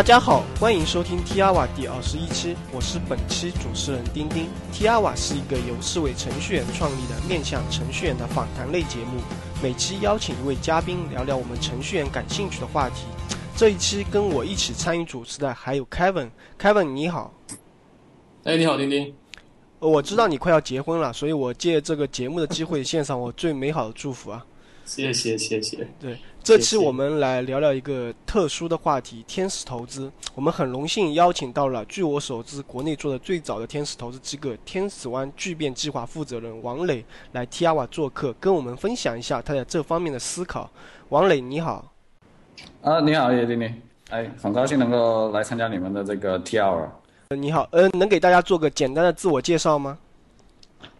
大家好，欢迎收听 T R 瓦第二十一期，我是本期主持人丁丁。T R 瓦是一个由四位程序员创立的面向程序员的访谈类节目，每期邀请一位嘉宾聊聊我们程序员感兴趣的话题。这一期跟我一起参与主持的还有 Kevin，Kevin 你好。哎，你好，丁丁。我知道你快要结婚了，所以我借这个节目的机会献上我最美好的祝福啊！谢谢，谢谢。对，这期我们来聊聊一个特殊的话题——天使投资。我们很荣幸邀请到了，据我所知，国内做的最早的天使投资机构——天使湾巨变计划负责人王磊来 T R 瓦做客，跟我们分享一下他在这方面的思考。王磊，你好。啊，你好，叶经理。哎，很高兴能够来参加你们的这个 T R。你好，呃，能给大家做个简单的自我介绍吗？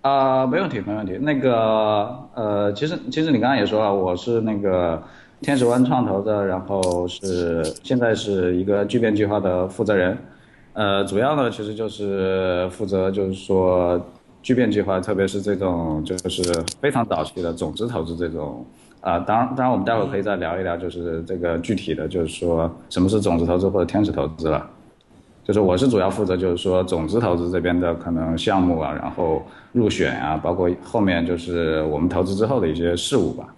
啊，没问题，没问题。那个，呃，其实其实你刚刚也说了，我是那个天使湾创投的，然后是现在是一个巨变计划的负责人。呃，主要呢，其实就是负责就是说巨变计划，特别是这种就是非常早期的种子投资这种。啊，当然，当然，我们待会儿可以再聊一聊，就是这个具体的就是说什么是种子投资或者天使投资了。就是我是主要负责，就是说种子投资这边的可能项目啊，然后入选啊，包括后面就是我们投资之后的一些事务吧，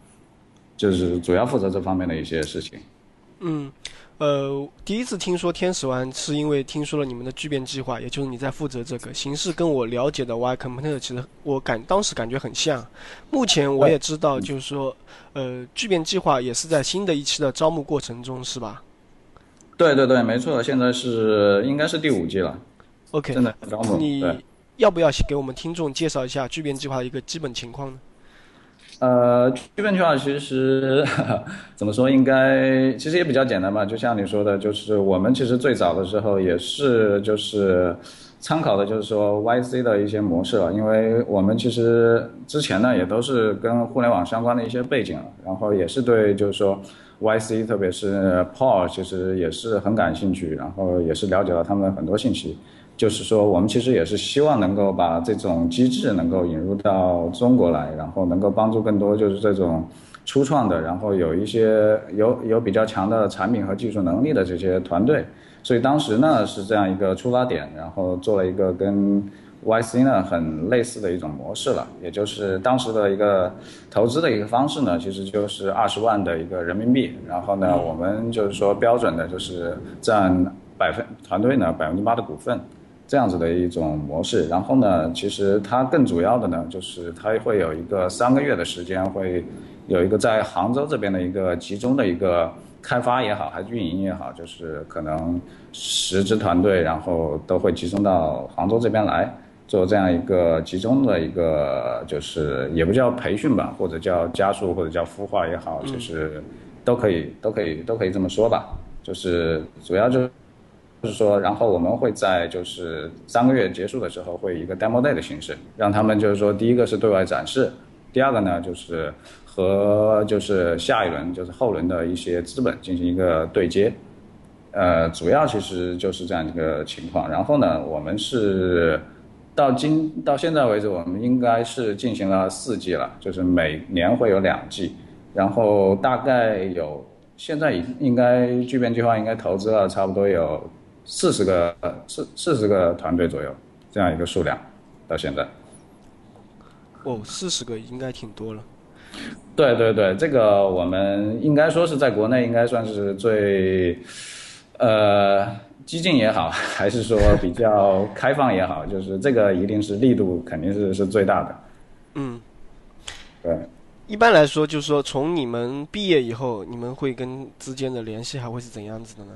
就是主要负责这方面的一些事情。嗯，呃，第一次听说天使湾，是因为听说了你们的聚变计划，也就是你在负责这个形式，跟我了解的 Y Combinator 其实我感当时感觉很像。目前我也知道，就是说，呃，聚变计划也是在新的一期的招募过程中，是吧？对对对，没错，现在是应该是第五季了。OK，真的。你要不要给我们听众介绍一下聚变计划的一个基本情况呢？呃，聚变计划其实 怎么说，应该其实也比较简单吧。就像你说的，就是我们其实最早的时候也是就是参考的，就是说 YC 的一些模式了。因为我们其实之前呢也都是跟互联网相关的一些背景，然后也是对就是说。YC，特别是 Paul，其实也是很感兴趣，然后也是了解了他们很多信息。就是说，我们其实也是希望能够把这种机制能够引入到中国来，然后能够帮助更多就是这种初创的，然后有一些有有比较强的产品和技术能力的这些团队。所以当时呢是这样一个出发点，然后做了一个跟。YC 呢，很类似的一种模式了，也就是当时的一个投资的一个方式呢，其实就是二十万的一个人民币，然后呢，我们就是说标准的就是占百分团队呢百分之八的股份，这样子的一种模式。然后呢，其实它更主要的呢，就是它会有一个三个月的时间，会有一个在杭州这边的一个集中的一个开发也好，还是运营也好，就是可能十支团队，然后都会集中到杭州这边来。做这样一个集中的一个，就是也不叫培训吧，或者叫加速，或者叫孵化也好，就是都可以，都可以，都可以这么说吧。就是主要就就是说，然后我们会在就是三个月结束的时候，会以一个 demo day 的形式，让他们就是说，第一个是对外展示，第二个呢就是和就是下一轮就是后轮的一些资本进行一个对接。呃，主要其实就是这样一个情况。然后呢，我们是。到今到现在为止，我们应该是进行了四季了，就是每年会有两季，然后大概有现在已应该聚变计划应该投资了差不多有四十个四四十个团队左右这样一个数量，到现在。哦，四十个应该挺多了。对对对，这个我们应该说是在国内应该算是最，呃。激进也好，还是说比较开放也好，就是这个一定是力度肯定是是最大的。嗯，对。一般来说，就是说从你们毕业以后，你们会跟之间的联系还会是怎样子的呢？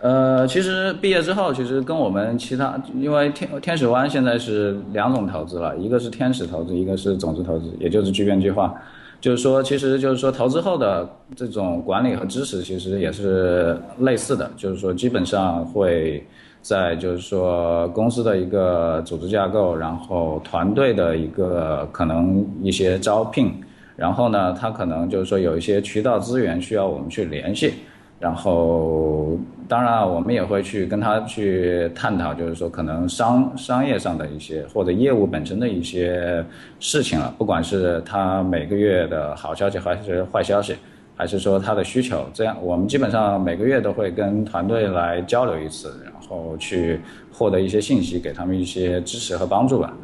呃，其实毕业之后，其实跟我们其他，因为天天使湾现在是两种投资了，一个是天使投资，一个是种子投资，也就是聚变计划。就是说，其实就是说，投资后的这种管理和支持，其实也是类似的。就是说，基本上会在就是说公司的一个组织架构，然后团队的一个可能一些招聘，然后呢，他可能就是说有一些渠道资源需要我们去联系。然后，当然，我们也会去跟他去探讨，就是说可能商商业上的一些或者业务本身的一些事情了，不管是他每个月的好消息还是坏消息，还是说他的需求？这样我们基本上每个月都会跟团队来交流一次，然后去获得一些信息，给他们一些支持和帮助吧，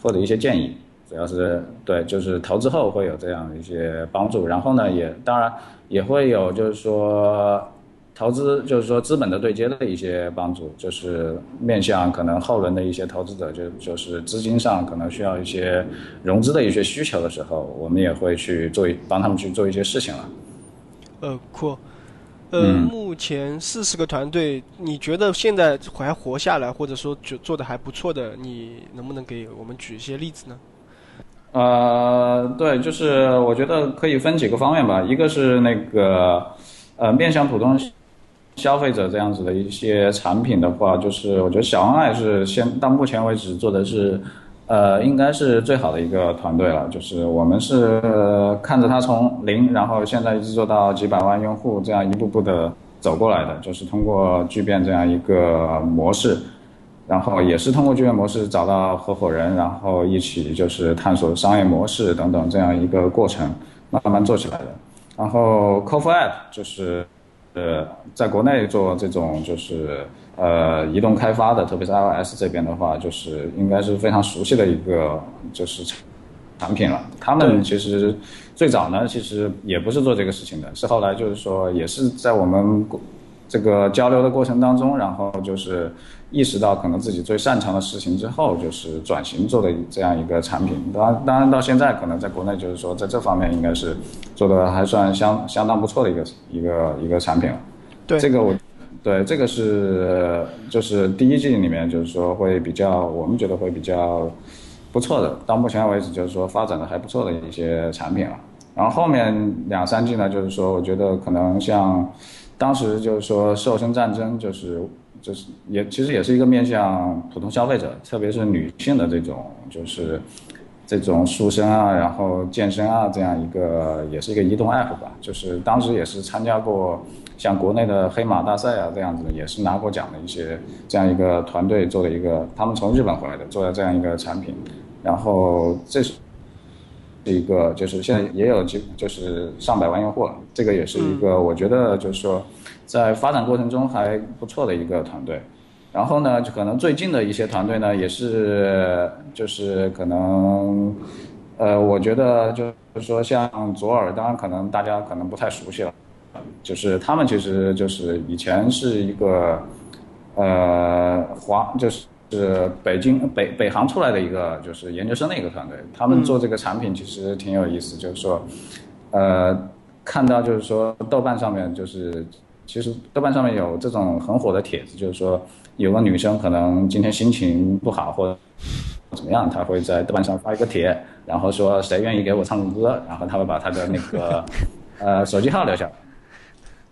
或者一些建议。主要是对，就是投资后会有这样的一些帮助。然后呢，也当然也会有就是说。投资就是说资本的对接的一些帮助，就是面向可能后轮的一些投资者，就就是资金上可能需要一些融资的一些需求的时候，我们也会去做帮他们去做一些事情了。呃，酷。呃，目前四十个团队，你觉得现在还活下来，或者说做做的还不错的，你能不能给我们举一些例子呢？呃，对，就是我觉得可以分几个方面吧，一个是那个呃面向普通。消费者这样子的一些产品的话，就是我觉得小恩爱是现到目前为止做的是，呃，应该是最好的一个团队了。就是我们是看着它从零，然后现在一直做到几百万用户，这样一步步的走过来的。就是通过聚变这样一个模式，然后也是通过就业模式找到合伙人，然后一起就是探索商业模式等等这样一个过程，慢慢做起来的。然后 c o f App 就是。呃，在国内做这种就是呃移动开发的，特别是 iOS 这边的话，就是应该是非常熟悉的一个就是产品了。他们其实最早呢，其实也不是做这个事情的，是后来就是说也是在我们这个交流的过程当中，然后就是。意识到可能自己最擅长的事情之后，就是转型做的这样一个产品。当然，当然到现在可能在国内就是说在这方面应该是做的还算相相当不错的一个一个一个产品了。对，这个我对这个是就是第一季里面就是说会比较我们觉得会比较不错的，到目前为止就是说发展的还不错的一些产品了。然后后面两三季呢，就是说我觉得可能像当时就是说瘦身战争就是。就是也其实也是一个面向普通消费者，特别是女性的这种，就是这种塑身啊，然后健身啊这样一个，也是一个移动 app 吧。就是当时也是参加过像国内的黑马大赛啊这样子的，也是拿过奖的一些这样一个团队做的一个，他们从日本回来的做的这样一个产品。然后这是一个，就是现在也有几就是上百万用户了，这个也是一个我觉得就是说。在发展过程中还不错的一个团队，然后呢，就可能最近的一些团队呢，也是就是可能，呃，我觉得就是说像左耳，当然可能大家可能不太熟悉了，就是他们其实就是以前是一个，呃，华就是是北京北北航出来的一个就是研究生的一个团队，他们做这个产品其实挺有意思，就是说，呃，看到就是说豆瓣上面就是。其实豆瓣上面有这种很火的帖子，就是说有个女生可能今天心情不好或者怎么样，她会在豆瓣上发一个帖，然后说谁愿意给我唱个歌，然后她会把她的那个 呃手机号留下。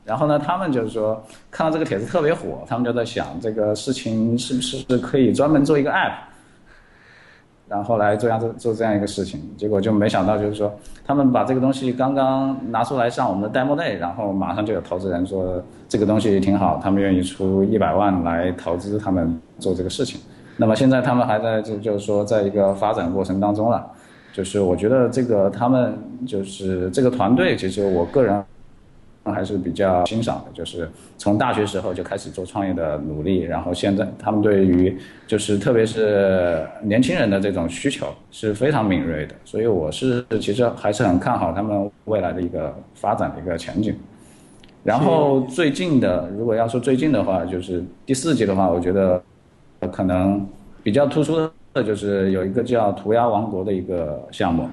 然后呢，他们就是说看到这个帖子特别火，他们就在想这个事情是不是可以专门做一个 app。然后来做样做做这样一个事情，结果就没想到，就是说他们把这个东西刚刚拿出来上我们的 demo day，然后马上就有投资人说这个东西挺好，他们愿意出一百万来投资他们做这个事情。那么现在他们还在就就是说在一个发展过程当中了，就是我觉得这个他们就是这个团队，其实我个人。还是比较欣赏的，就是从大学时候就开始做创业的努力，然后现在他们对于就是特别是年轻人的这种需求是非常敏锐的，所以我是其实还是很看好他们未来的一个发展的一个前景。然后最近的，如果要说最近的话，就是第四季的话，我觉得可能比较突出的就是有一个叫涂鸦王国的一个项目，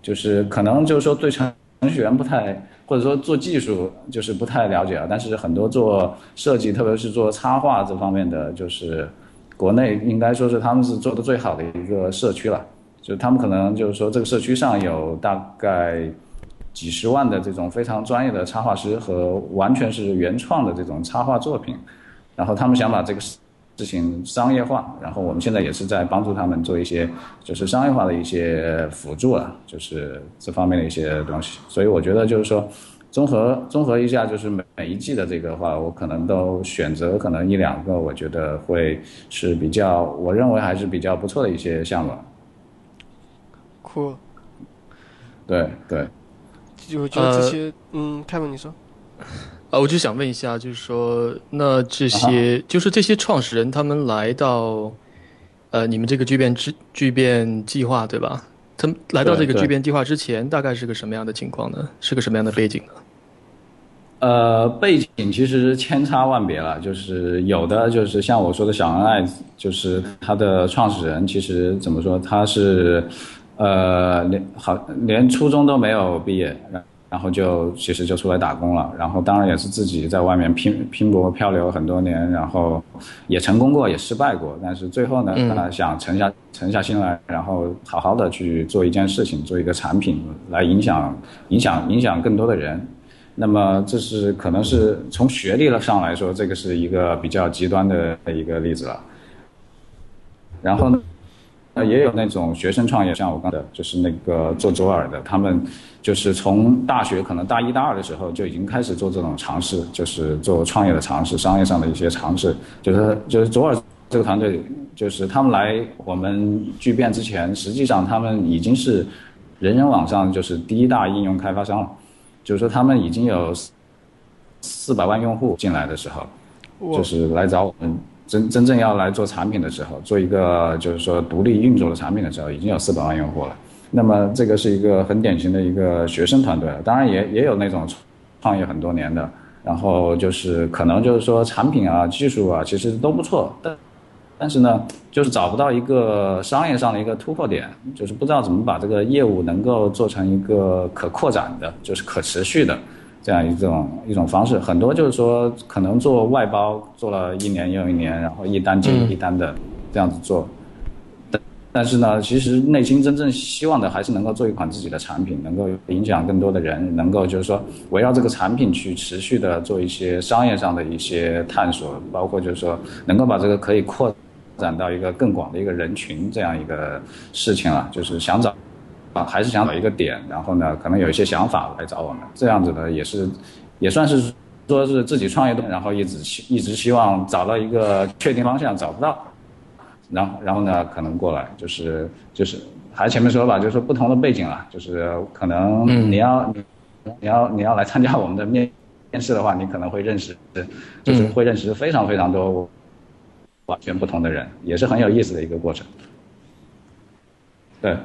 就是可能就是说对程程序员不太。或者说做技术就是不太了解啊，但是很多做设计，特别是做插画这方面的，就是国内应该说是他们是做的最好的一个社区了。就他们可能就是说这个社区上有大概几十万的这种非常专业的插画师和完全是原创的这种插画作品，然后他们想把这个。事情商业化，然后我们现在也是在帮助他们做一些就是商业化的一些辅助啊，就是这方面的一些东西。所以我觉得就是说，综合综合一下，就是每每一季的这个话，我可能都选择可能一两个，我觉得会是比较，我认为还是比较不错的一些项目。酷。对对。就就这些，嗯，凯文你说。啊，我就想问一下，就是说，那这些就是这些创始人他们来到，呃，你们这个巨变之巨变计划对吧？他们来到这个巨变计划之前，大概是个什么样的情况呢？是个什么样的背景呢？呃，背景其实千差万别了，就是有的就是像我说的小恩爱，就是他的创始人，其实怎么说，他是呃连好连初中都没有毕业，然后就其实就出来打工了，然后当然也是自己在外面拼拼搏漂流很多年，然后也成功过，也失败过，但是最后呢，他想沉下沉下心来，然后好好的去做一件事情，做一个产品来影响影响影响更多的人。那么这是可能是从学历上来说，这个是一个比较极端的一个例子了。然后呢，呃，也有那种学生创业，像我刚的，就是那个做左耳的，他们就是从大学可能大一大二的时候就已经开始做这种尝试，就是做创业的尝试，商业上的一些尝试。就是就是左耳这个团队，就是他们来我们聚变之前，实际上他们已经是人人网上就是第一大应用开发商了。就是说，他们已经有四百万用户进来的时候，就是来找我们真真正要来做产品的时候，做一个就是说独立运作的产品的时候，已经有四百万用户了。那么这个是一个很典型的一个学生团队了，当然也也有那种创业很多年的，然后就是可能就是说产品啊、技术啊，其实都不错，但。但是呢，就是找不到一个商业上的一个突破点，就是不知道怎么把这个业务能够做成一个可扩展的，就是可持续的这样一种一种方式。很多就是说，可能做外包做了一年又一年，然后一单接一单的这样子做。但但是呢，其实内心真正希望的还是能够做一款自己的产品，能够影响更多的人，能够就是说围绕这个产品去持续的做一些商业上的一些探索，包括就是说能够把这个可以扩。展到一个更广的一个人群这样一个事情了，就是想找啊，还是想找一个点，然后呢，可能有一些想法来找我们，这样子呢也是，也算是说是自己创业的，然后一直希一直希望找到一个确定方向，找不到，然后然后呢，可能过来就是就是还前面说吧，就是说不同的背景了，就是可能你要你要你要来参加我们的面面试的话，你可能会认识，就是会认识非常非常多。完全不同的人，也是很有意思的一个过程。对，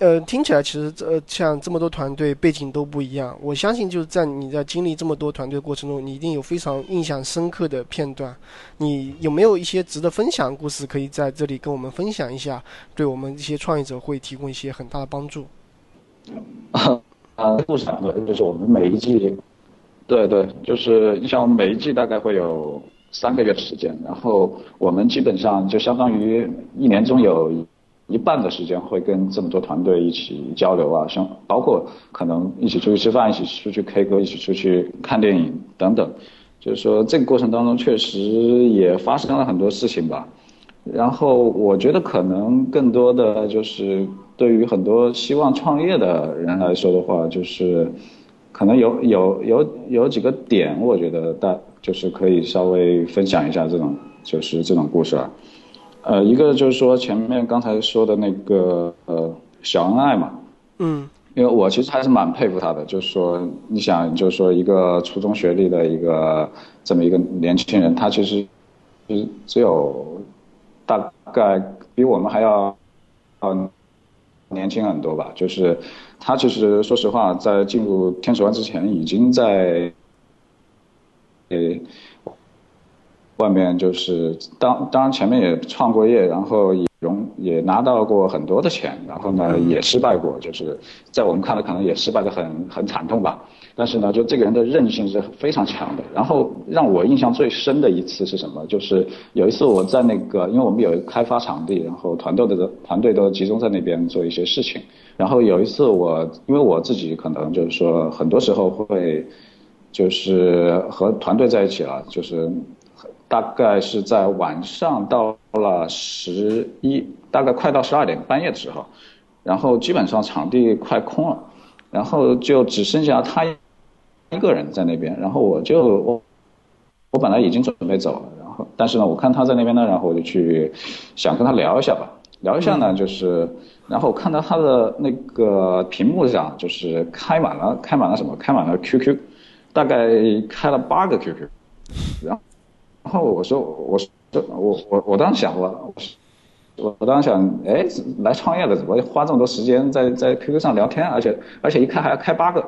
呃，听起来其实呃，像这么多团队背景都不一样，我相信就是在你在经历这么多团队过程中，你一定有非常印象深刻的片段。你有没有一些值得分享的故事，可以在这里跟我们分享一下？对我们一些创业者会提供一些很大的帮助。啊，故事对，就是我们每一季，对对，就是你像我们每一季大概会有。三个月的时间，然后我们基本上就相当于一年中有一半的时间会跟这么多团队一起交流啊，像包括可能一起出去吃饭，一起出去 K 歌，一起出去看电影等等。就是说这个过程当中确实也发生了很多事情吧。然后我觉得可能更多的就是对于很多希望创业的人来说的话，就是可能有有有有几个点，我觉得大。就是可以稍微分享一下这种，就是这种故事啊，呃，一个就是说前面刚才说的那个呃小恩爱嘛，嗯，因为我其实还是蛮佩服他的，就是说你想就是说一个初中学历的一个这么一个年轻人，他其实只只有大概比我们还要嗯年轻很多吧，就是他其实说实话在进入天使湾之前已经在。诶，外面就是当当然前面也创过业，然后也融也拿到过很多的钱，然后呢也失败过，就是在我们看来可能也失败的很很惨痛吧。但是呢，就这个人的韧性是非常强的。然后让我印象最深的一次是什么？就是有一次我在那个，因为我们有一个开发场地，然后团队的团队都集中在那边做一些事情。然后有一次我，因为我自己可能就是说很多时候会。就是和团队在一起了，就是大概是在晚上到了十一，大概快到十二点半夜的时候，然后基本上场地快空了，然后就只剩下他一个人在那边，然后我就我我本来已经准备走了，然后但是呢，我看他在那边呢，然后我就去想跟他聊一下吧，聊一下呢，就是然后看到他的那个屏幕上就是开满了开满了什么？开满了 QQ，大概开了八个 QQ，然后然后我说我说我我我当时想我我我当时想哎来创业的怎么花这么多时间在在 QQ 上聊天，而且而且一开还要开八个。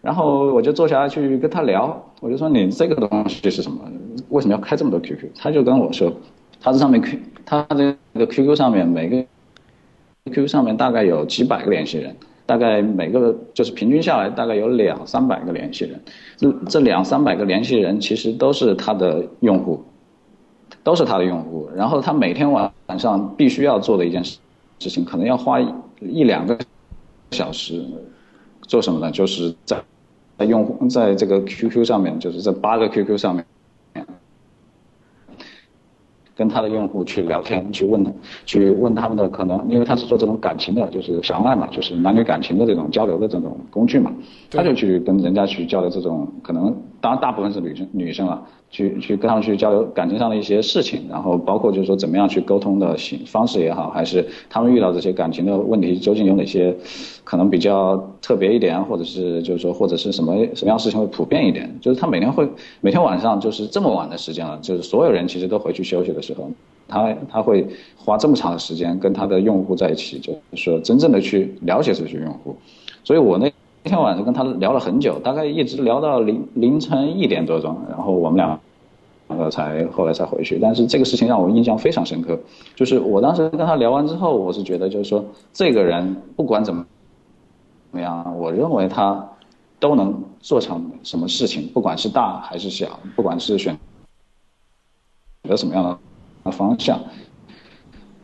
然后我就坐下来去跟他聊，我就说你这个东西是什么？为什么要开这么多 QQ？他就跟我说，他这上面 Q，他这个 QQ 上面每个 QQ 上面大概有几百个联系人，大概每个就是平均下来大概有两三百个联系人。这这两三百个联系人其实都是他的用户，都是他的用户。然后他每天晚晚上必须要做的一件事事情，可能要花一两个小时做什么呢？就是在在用户在这个 QQ 上面，就是这八个 QQ 上面，跟他的用户去聊天，去问，去问他们的可能，因为他是做这种感情的，就是相爱嘛，就是男女感情的这种交流的这种工具嘛，他就去跟人家去交流这种可能，当然大部分是女生女生了。去去跟他们去交流感情上的一些事情，然后包括就是说怎么样去沟通的形方式也好，还是他们遇到这些感情的问题究竟有哪些可能比较特别一点，或者是就是说或者是什么什么样事情会普遍一点，就是他每天会每天晚上就是这么晚的时间了，就是所有人其实都回去休息的时候，他他会花这么长的时间跟他的用户在一起，就是说真正的去了解这些用户，所以我那。那天晚上跟他聊了很久，大概一直聊到凌凌晨一点多钟，然后我们俩两个才后来才回去。但是这个事情让我印象非常深刻，就是我当时跟他聊完之后，我是觉得就是说这个人不管怎么怎么样，我认为他都能做成什么事情，不管是大还是小，不管是选择什么样的方向，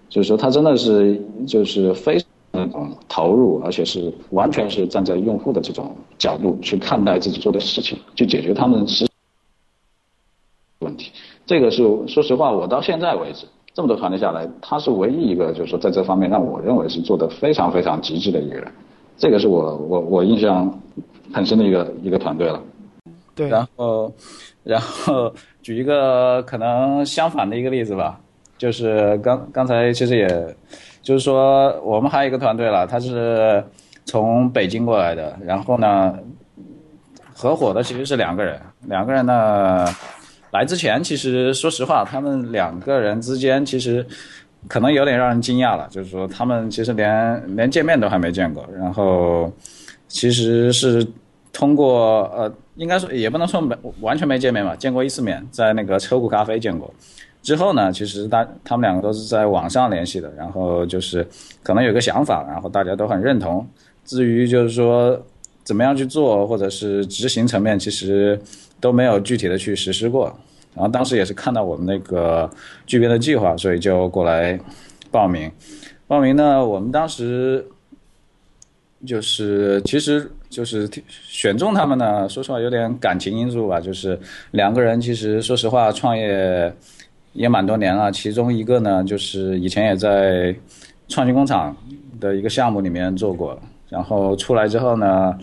就是说他真的是就是非。那种投入，而且是完全是站在用户的这种角度去看待自己做的事情，去解决他们实问题。这个是说实话，我到现在为止这么多团队下来，他是唯一一个就是说在这方面让我认为是做的非常非常极致的一个人。这个是我我我印象很深的一个一个团队了。对，然后然后举一个可能相反的一个例子吧，就是刚刚才其实也。就是说，我们还有一个团队了，他是从北京过来的。然后呢，合伙的其实是两个人。两个人呢，来之前其实说实话，他们两个人之间其实可能有点让人惊讶了。就是说，他们其实连连见面都还没见过。然后，其实是通过呃，应该说也不能说没完全没见面吧，见过一次面，在那个车库咖啡见过。之后呢，其实大他们两个都是在网上联系的，然后就是可能有个想法，然后大家都很认同。至于就是说怎么样去做，或者是执行层面，其实都没有具体的去实施过。然后当时也是看到我们那个剧编的计划，所以就过来报名。报名呢，我们当时就是其实就是选中他们呢，说实话有点感情因素吧，就是两个人其实说实话创业。也蛮多年了，其中一个呢，就是以前也在创新工厂的一个项目里面做过，然后出来之后呢，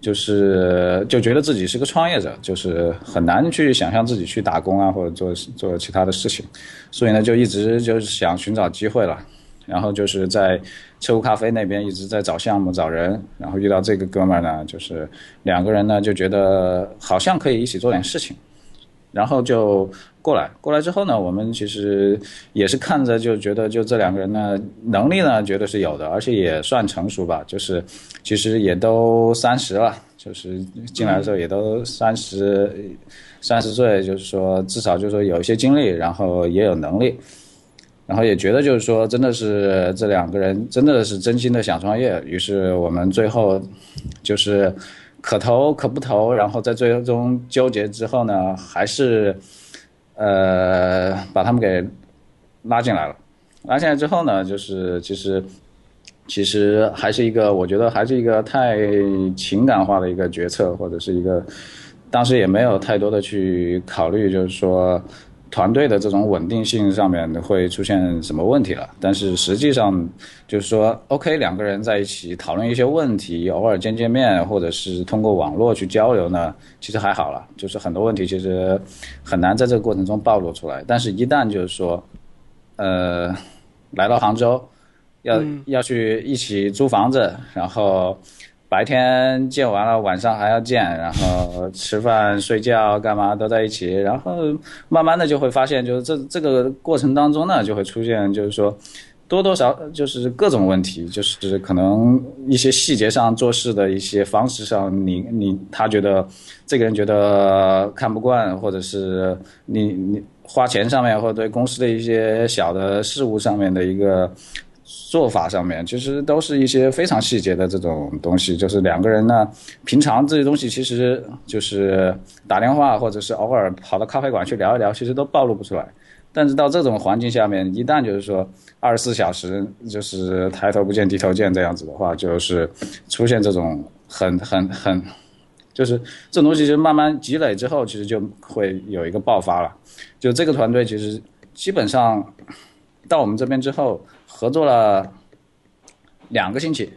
就是就觉得自己是个创业者，就是很难去想象自己去打工啊，或者做做其他的事情，所以呢，就一直就是想寻找机会了，然后就是在车库咖啡那边一直在找项目找人，然后遇到这个哥们呢，就是两个人呢就觉得好像可以一起做点事情，然后就。过来，过来之后呢，我们其实也是看着就觉得，就这两个人呢，能力呢，觉得是有的，而且也算成熟吧。就是其实也都三十了，就是进来的时候也都三十三十岁，就是说至少就是说有一些经历，然后也有能力，然后也觉得就是说真的是这两个人真的是真心的想创业。于是我们最后就是可投可不投，然后在最终纠结之后呢，还是。呃，把他们给拉进来了。拉进来之后呢，就是其实其实还是一个，我觉得还是一个太情感化的一个决策，或者是一个当时也没有太多的去考虑，就是说。团队的这种稳定性上面会出现什么问题了？但是实际上就是说，OK，两个人在一起讨论一些问题，偶尔见见面，或者是通过网络去交流呢，其实还好了。就是很多问题其实很难在这个过程中暴露出来。但是，一旦就是说，呃，来到杭州，要要去一起租房子，然后白天见完了，晚上还要见，然后吃饭、睡觉、干嘛都在一起，然后慢慢的就会发现，就是这这个过程当中呢，就会出现，就是说多多少就是各种问题，就是可能一些细节上做事的一些方式上，你你他觉得这个人觉得看不惯，或者是你你花钱上面，或者对公司的一些小的事务上面的一个。做法上面其实都是一些非常细节的这种东西，就是两个人呢，平常这些东西其实就是打电话或者是偶尔跑到咖啡馆去聊一聊，其实都暴露不出来。但是到这种环境下面，一旦就是说二十四小时就是抬头不见低头见这样子的话，就是出现这种很很很，就是这种东西就慢慢积累之后，其实就会有一个爆发了。就这个团队其实基本上到我们这边之后。合作了两个星期，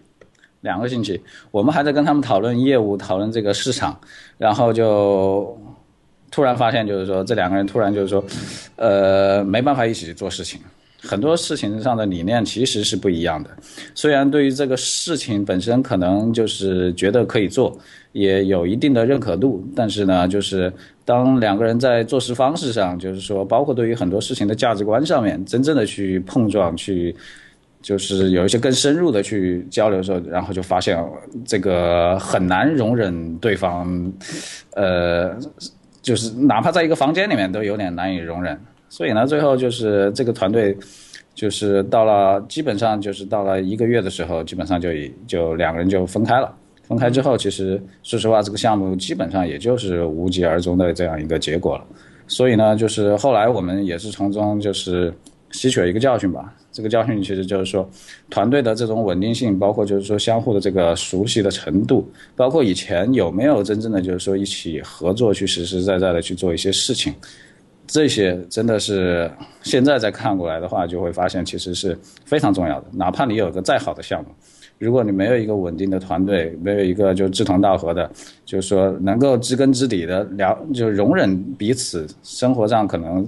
两个星期，我们还在跟他们讨论业务，讨论这个市场，然后就突然发现，就是说这两个人突然就是说，呃，没办法一起做事情，很多事情上的理念其实是不一样的。虽然对于这个事情本身可能就是觉得可以做，也有一定的认可度，但是呢，就是。当两个人在做事方式上，就是说，包括对于很多事情的价值观上面，真正的去碰撞，去就是有一些更深入的去交流的时候，然后就发现这个很难容忍对方，呃，就是哪怕在一个房间里面都有点难以容忍。所以呢，最后就是这个团队，就是到了基本上就是到了一个月的时候，基本上就已就两个人就分开了。分开之后，其实说实话，这个项目基本上也就是无疾而终的这样一个结果了。所以呢，就是后来我们也是从中就是吸取了一个教训吧。这个教训其实就是说，团队的这种稳定性，包括就是说相互的这个熟悉的程度，包括以前有没有真正的就是说一起合作去实实在在的去做一些事情，这些真的是现在再看过来的话，就会发现其实是非常重要的。哪怕你有个再好的项目。如果你没有一个稳定的团队，没有一个就志同道合的，就是说能够知根知底的聊，就容忍彼此生活上可能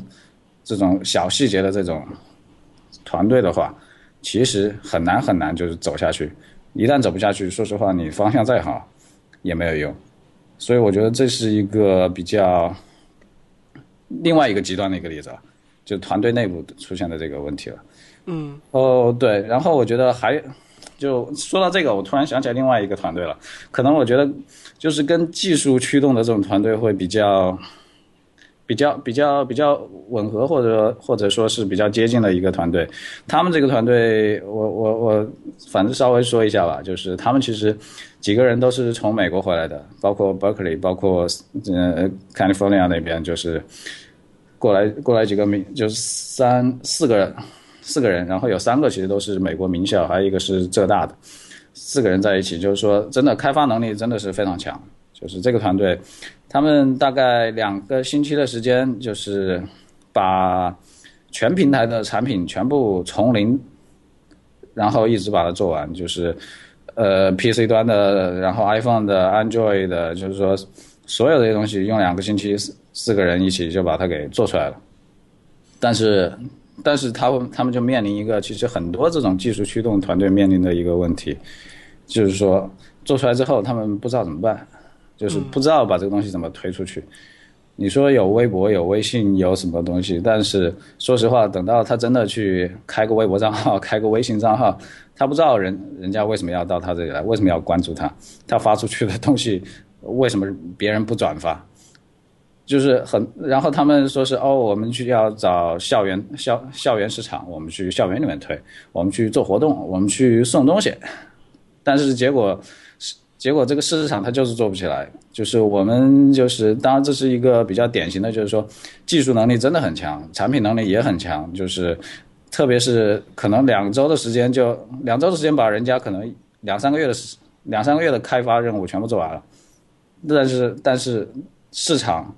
这种小细节的这种团队的话，其实很难很难就是走下去。一旦走不下去，说实话，你方向再好也没有用。所以我觉得这是一个比较另外一个极端的一个例子，就团队内部出现的这个问题了。嗯。哦，对，然后我觉得还。就说到这个，我突然想起来另外一个团队了。可能我觉得，就是跟技术驱动的这种团队会比较、比较、比较、比较吻合，或者或者说是比较接近的一个团队。他们这个团队，我我我，反正稍微说一下吧。就是他们其实几个人都是从美国回来的，包括 Berkeley，包括呃 California 那边，就是过来过来几个名，就是三四个人。四个人，然后有三个其实都是美国名校，还有一个是浙大的，四个人在一起，就是说真的开发能力真的是非常强。就是这个团队，他们大概两个星期的时间，就是把全平台的产品全部从零，然后一直把它做完，就是呃 PC 端的，然后 iPhone 的、Android 的，就是说所有这些东西用两个星期四四个人一起就把它给做出来了，但是。但是他们他们就面临一个，其实很多这种技术驱动团队面临的一个问题，就是说做出来之后，他们不知道怎么办，就是不知道把这个东西怎么推出去。你说有微博、有微信、有什么东西，但是说实话，等到他真的去开个微博账号、开个微信账号，他不知道人人家为什么要到他这里来，为什么要关注他，他发出去的东西为什么别人不转发？就是很，然后他们说是哦，我们去要找校园校校园市场，我们去校园里面推，我们去做活动，我们去送东西，但是结果结果这个市场它就是做不起来。就是我们就是当然这是一个比较典型的，就是说技术能力真的很强，产品能力也很强，就是特别是可能两周的时间就两周的时间把人家可能两三个月的两三个月的开发任务全部做完了，但是但是市场。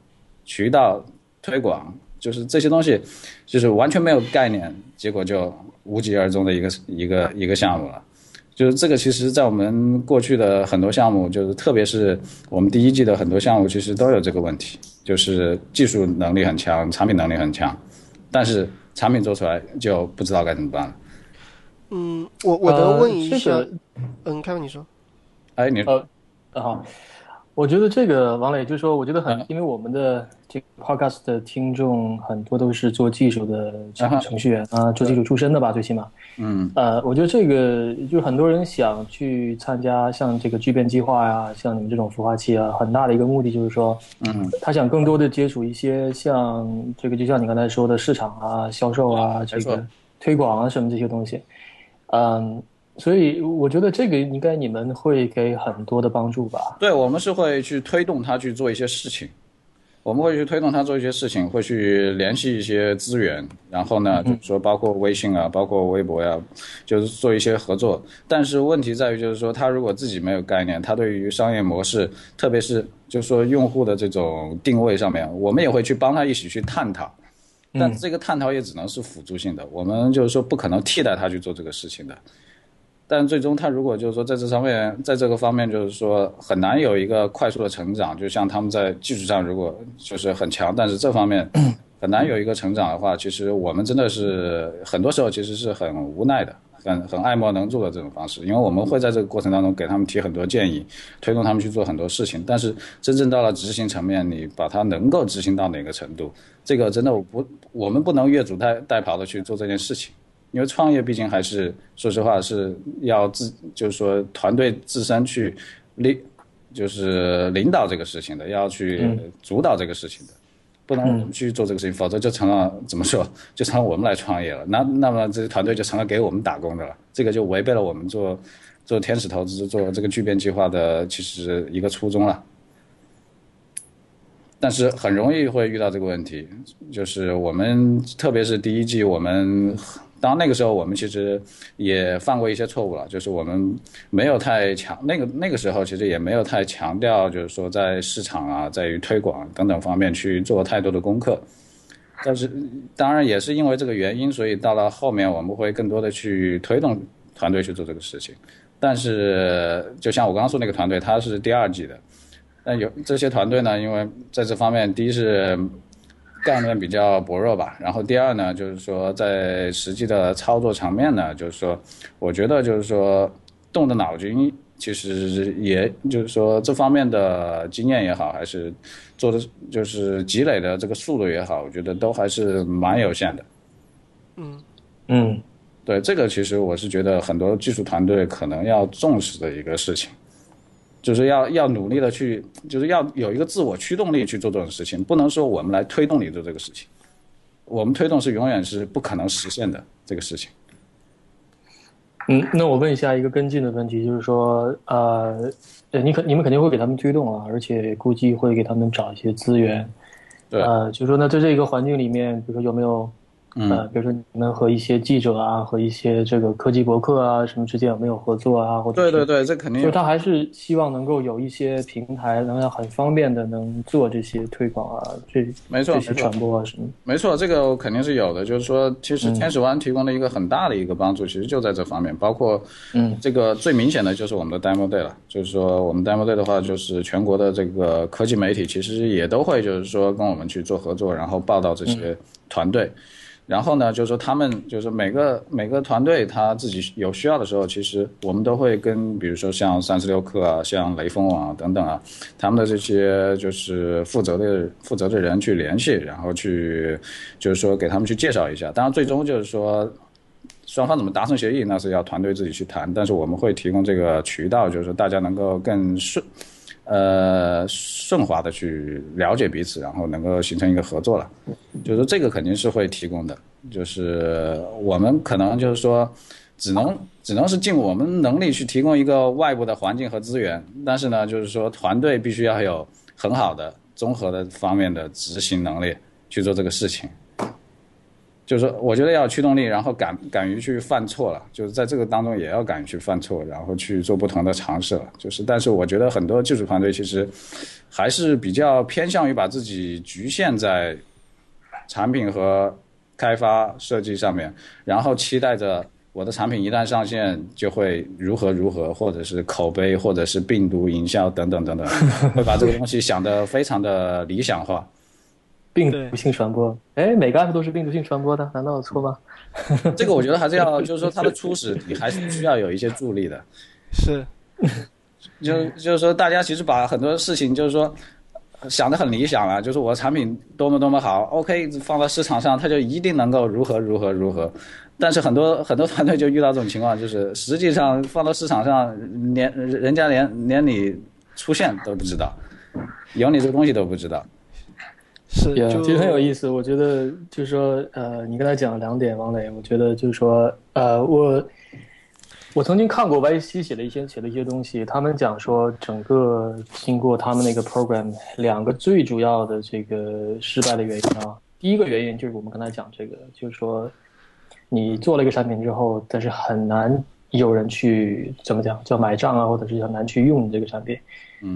渠道推广就是这些东西，就是完全没有概念，结果就无疾而终的一个一个一个项目了。就是这个，其实，在我们过去的很多项目，就是特别是我们第一季的很多项目，其实都有这个问题，就是技术能力很强，产品能力很强，但是产品做出来就不知道该怎么办了。嗯，我我能问一下，呃这个嗯，开文你说，哎，你呃，啊好，我觉得这个王磊就是说，我觉得很嗯，因为我们的这个 podcast 的听众很多都是做技术的程序员啊，做技术出身的吧，最起码。嗯。呃，我觉得这个就是很多人想去参加像这个聚变计划呀、像你们这种孵化器啊，很大的一个目的就是说，嗯，他想更多的接触一些像这个，就像你刚才说的市场啊、销售啊、这个推广啊什么这些东西，嗯，所以我觉得这个应该你们会给很多的帮助吧。对，我们是会去推动他去做一些事情，我们会去推动他做一些事情，会去联系一些资源，然后呢，就是说包括微信啊，包括微博呀、就是做一些合作。但是问题在于，就是说他如果自己没有概念，他对于商业模式，特别是就是说用户的这种定位上面，我们也会去帮他一起去探讨。但这个探讨也只能是辅助性的，我们就是说不可能替代他去做这个事情的。但最终他如果就是说在这上面，在这个方面就是说很难有一个快速的成长，就像他们在技术上如果就是很强，但是这方面 很难有一个成长的话，其实我们真的是很多时候其实是很无奈的，很很爱莫能助的这种方式，因为我们会在这个过程当中给他们提很多建议，推动他们去做很多事情，但是真正到了执行层面，你把它能够执行到哪个程度，这个真的我不我们不能越俎代代庖的去做这件事情。因为创业毕竟还是说实话是要自，就是说团队自身去领，就是领导这个事情的，要去主导这个事情的，不能我们去做这个事情，否则就成了怎么说，就成了我们来创业了。那那么这个团队就成了给我们打工的了，这个就违背了我们做做天使投资、做这个巨变计划的其实一个初衷了。但是很容易会遇到这个问题，就是我们特别是第一季，我们当那个时候我们其实也犯过一些错误了，就是我们没有太强，那个那个时候其实也没有太强调，就是说在市场啊，在于推广等等方面去做太多的功课。但是当然也是因为这个原因，所以到了后面我们会更多的去推动团队去做这个事情。但是就像我刚刚说那个团队，他是第二季的。但有这些团队呢，因为在这方面，第一是概念比较薄弱吧，然后第二呢，就是说在实际的操作层面呢，就是说，我觉得就是说动的脑筋，其实也就是说这方面的经验也好，还是做的就是积累的这个速度也好，我觉得都还是蛮有限的。嗯对，这个其实我是觉得很多技术团队可能要重视的一个事情。就是要要努力的去，就是要有一个自我驱动力去做这种事情，不能说我们来推动你做这个事情，我们推动是永远是不可能实现的这个事情。嗯，那我问一下一个跟进的问题，就是说，呃，呃你肯你们肯定会给他们推动啊，而且估计会给他们找一些资源，对呃，就是说呢，在这个环境里面，比如说有没有，嗯呃，比如说你们和一些记者啊，和一些这个科技博客啊什么之间有没有合作啊？或者对对对，这肯定就他还是希望能够有一些平台，能够很方便的能做这些推广啊，这没错这些传播啊什么。没错，这个肯定是有的。就是说，其实天使湾提供了一个很大的一个帮助，其实就在这方面，包括嗯这个最明显的就是我们的 demo day 了。就是说，我们 demo day 的话，就是全国的这个科技媒体其实也都会就是说跟我们去做合作，然后报道这些团队。然后呢，就是说他们就是每个每个团队他自己有需要的时候，其实我们都会跟比如说像三十六氪啊、像雷锋网啊等等啊，他们的这些就是负责的负责的人去联系，然后去就是说给他们去介绍一下。当然，最终就是说双方怎么达成协议，那是要团队自己去谈。但是我们会提供这个渠道，就是说大家能够更顺。呃，顺滑的去了解彼此，然后能够形成一个合作了，就是这个肯定是会提供的。就是我们可能就是说，只能只能是尽我们能力去提供一个外部的环境和资源，但是呢，就是说团队必须要有很好的综合的方面的执行能力去做这个事情。就是说，我觉得要驱动力，然后敢敢于去犯错了，就是在这个当中也要敢于去犯错，然后去做不同的尝试了。就是，但是我觉得很多技术团队其实还是比较偏向于把自己局限在产品和开发设计上面，然后期待着我的产品一旦上线就会如何如何，或者是口碑，或者是病毒营销等等等等，会把这个东西想得非常的理想化。病毒性传播。哎，每个 app 都是病毒性传播的，难道有错吗？这个我觉得还是要，就是说它的初始你还是需要有一些助力的。是，就就是说大家其实把很多事情就是说想的很理想了，就是我产品多么多么好，OK 放到市场上，它就一定能够如何如何如何。但是很多很多团队就遇到这种情况，就是实际上放到市场上，连人家连连你出现都不知道，有你这个东西都不知道。是，其实很有意思。我觉得就是说，呃，你刚才讲了两点，王磊，我觉得就是说，呃，我我曾经看过 YC 写的一些写的一些东西，他们讲说，整个经过他们那个 program，两个最主要的这个失败的原因啊，第一个原因就是我们刚才讲这个，就是说。你做了一个产品之后，但是很难有人去怎么讲叫买账啊，或者是很难去用你这个产品，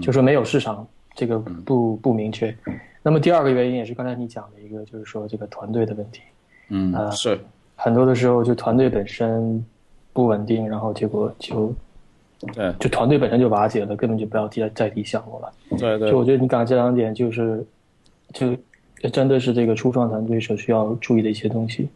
就说没有市场，这个不不明确。那么第二个原因也是刚才你讲的一个，就是说这个团队的问题。嗯，是很多的时候就团队本身不稳定，然后结果就对，就团队本身就瓦解了，根本就不要提再提项目了。对对，就我觉得你讲这两点，就是就真的是这个初创团队所需要注意的一些东西。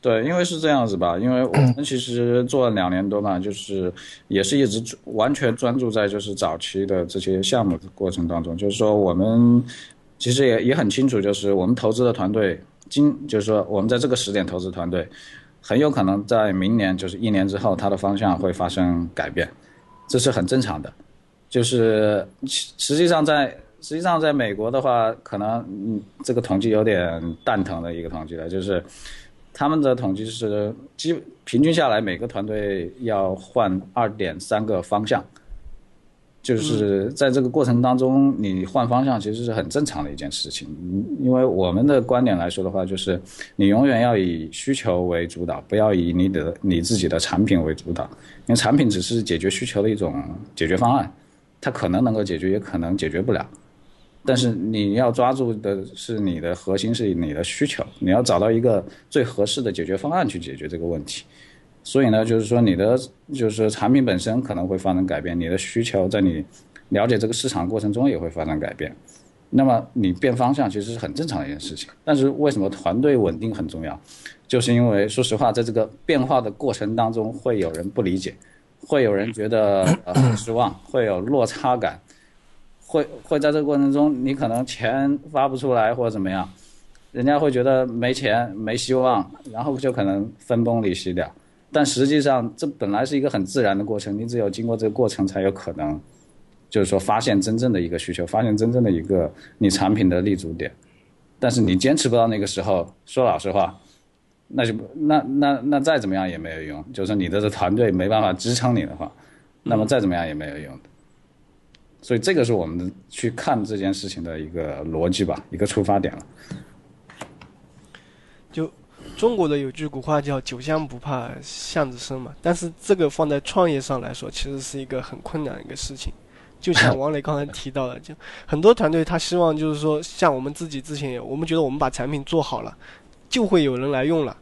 对，因为是这样子吧，因为我们其实做了两年多嘛，就是也是一直完全专注在就是早期的这些项目的过程当中，就是说我们其实也也很清楚，就是我们投资的团队，今就是说我们在这个时点投资团队，很有可能在明年就是一年之后，它的方向会发生改变，这是很正常的。就是实际上在实际上在美国的话，可能嗯这个统计有点蛋疼的一个统计了，就是。他们的统计是，基平均下来每个团队要换二点三个方向，就是在这个过程当中，你换方向其实是很正常的一件事情。因为我们的观点来说的话，就是你永远要以需求为主导，不要以你的你自己的产品为主导，因为产品只是解决需求的一种解决方案，它可能能够解决，也可能解决不了。但是你要抓住的是你的核心是你的需求，你要找到一个最合适的解决方案去解决这个问题。所以呢，就是说你的就是产品本身可能会发生改变，你的需求在你了解这个市场过程中也会发生改变。那么你变方向其实是很正常的一件事情。但是为什么团队稳定很重要？就是因为说实话，在这个变化的过程当中，会有人不理解，会有人觉得很失望，会有落差感。会会在这个过程中，你可能钱发不出来或者怎么样，人家会觉得没钱没希望，然后就可能分崩离析掉。但实际上，这本来是一个很自然的过程，你只有经过这个过程，才有可能，就是说发现真正的一个需求，发现真正的一个你产品的立足点。但是你坚持不到那个时候，说老实话，那就那那那再怎么样也没有用。就是你的这团队没办法支撑你的话，那么再怎么样也没有用的。所以这个是我们去看这件事情的一个逻辑吧，一个出发点了。就中国的有句古话叫“酒香不怕巷子深”嘛，但是这个放在创业上来说，其实是一个很困难的一个事情。就像王磊刚才提到的，就很多团队他希望就是说，像我们自己之前也，我们觉得我们把产品做好了，就会有人来用了。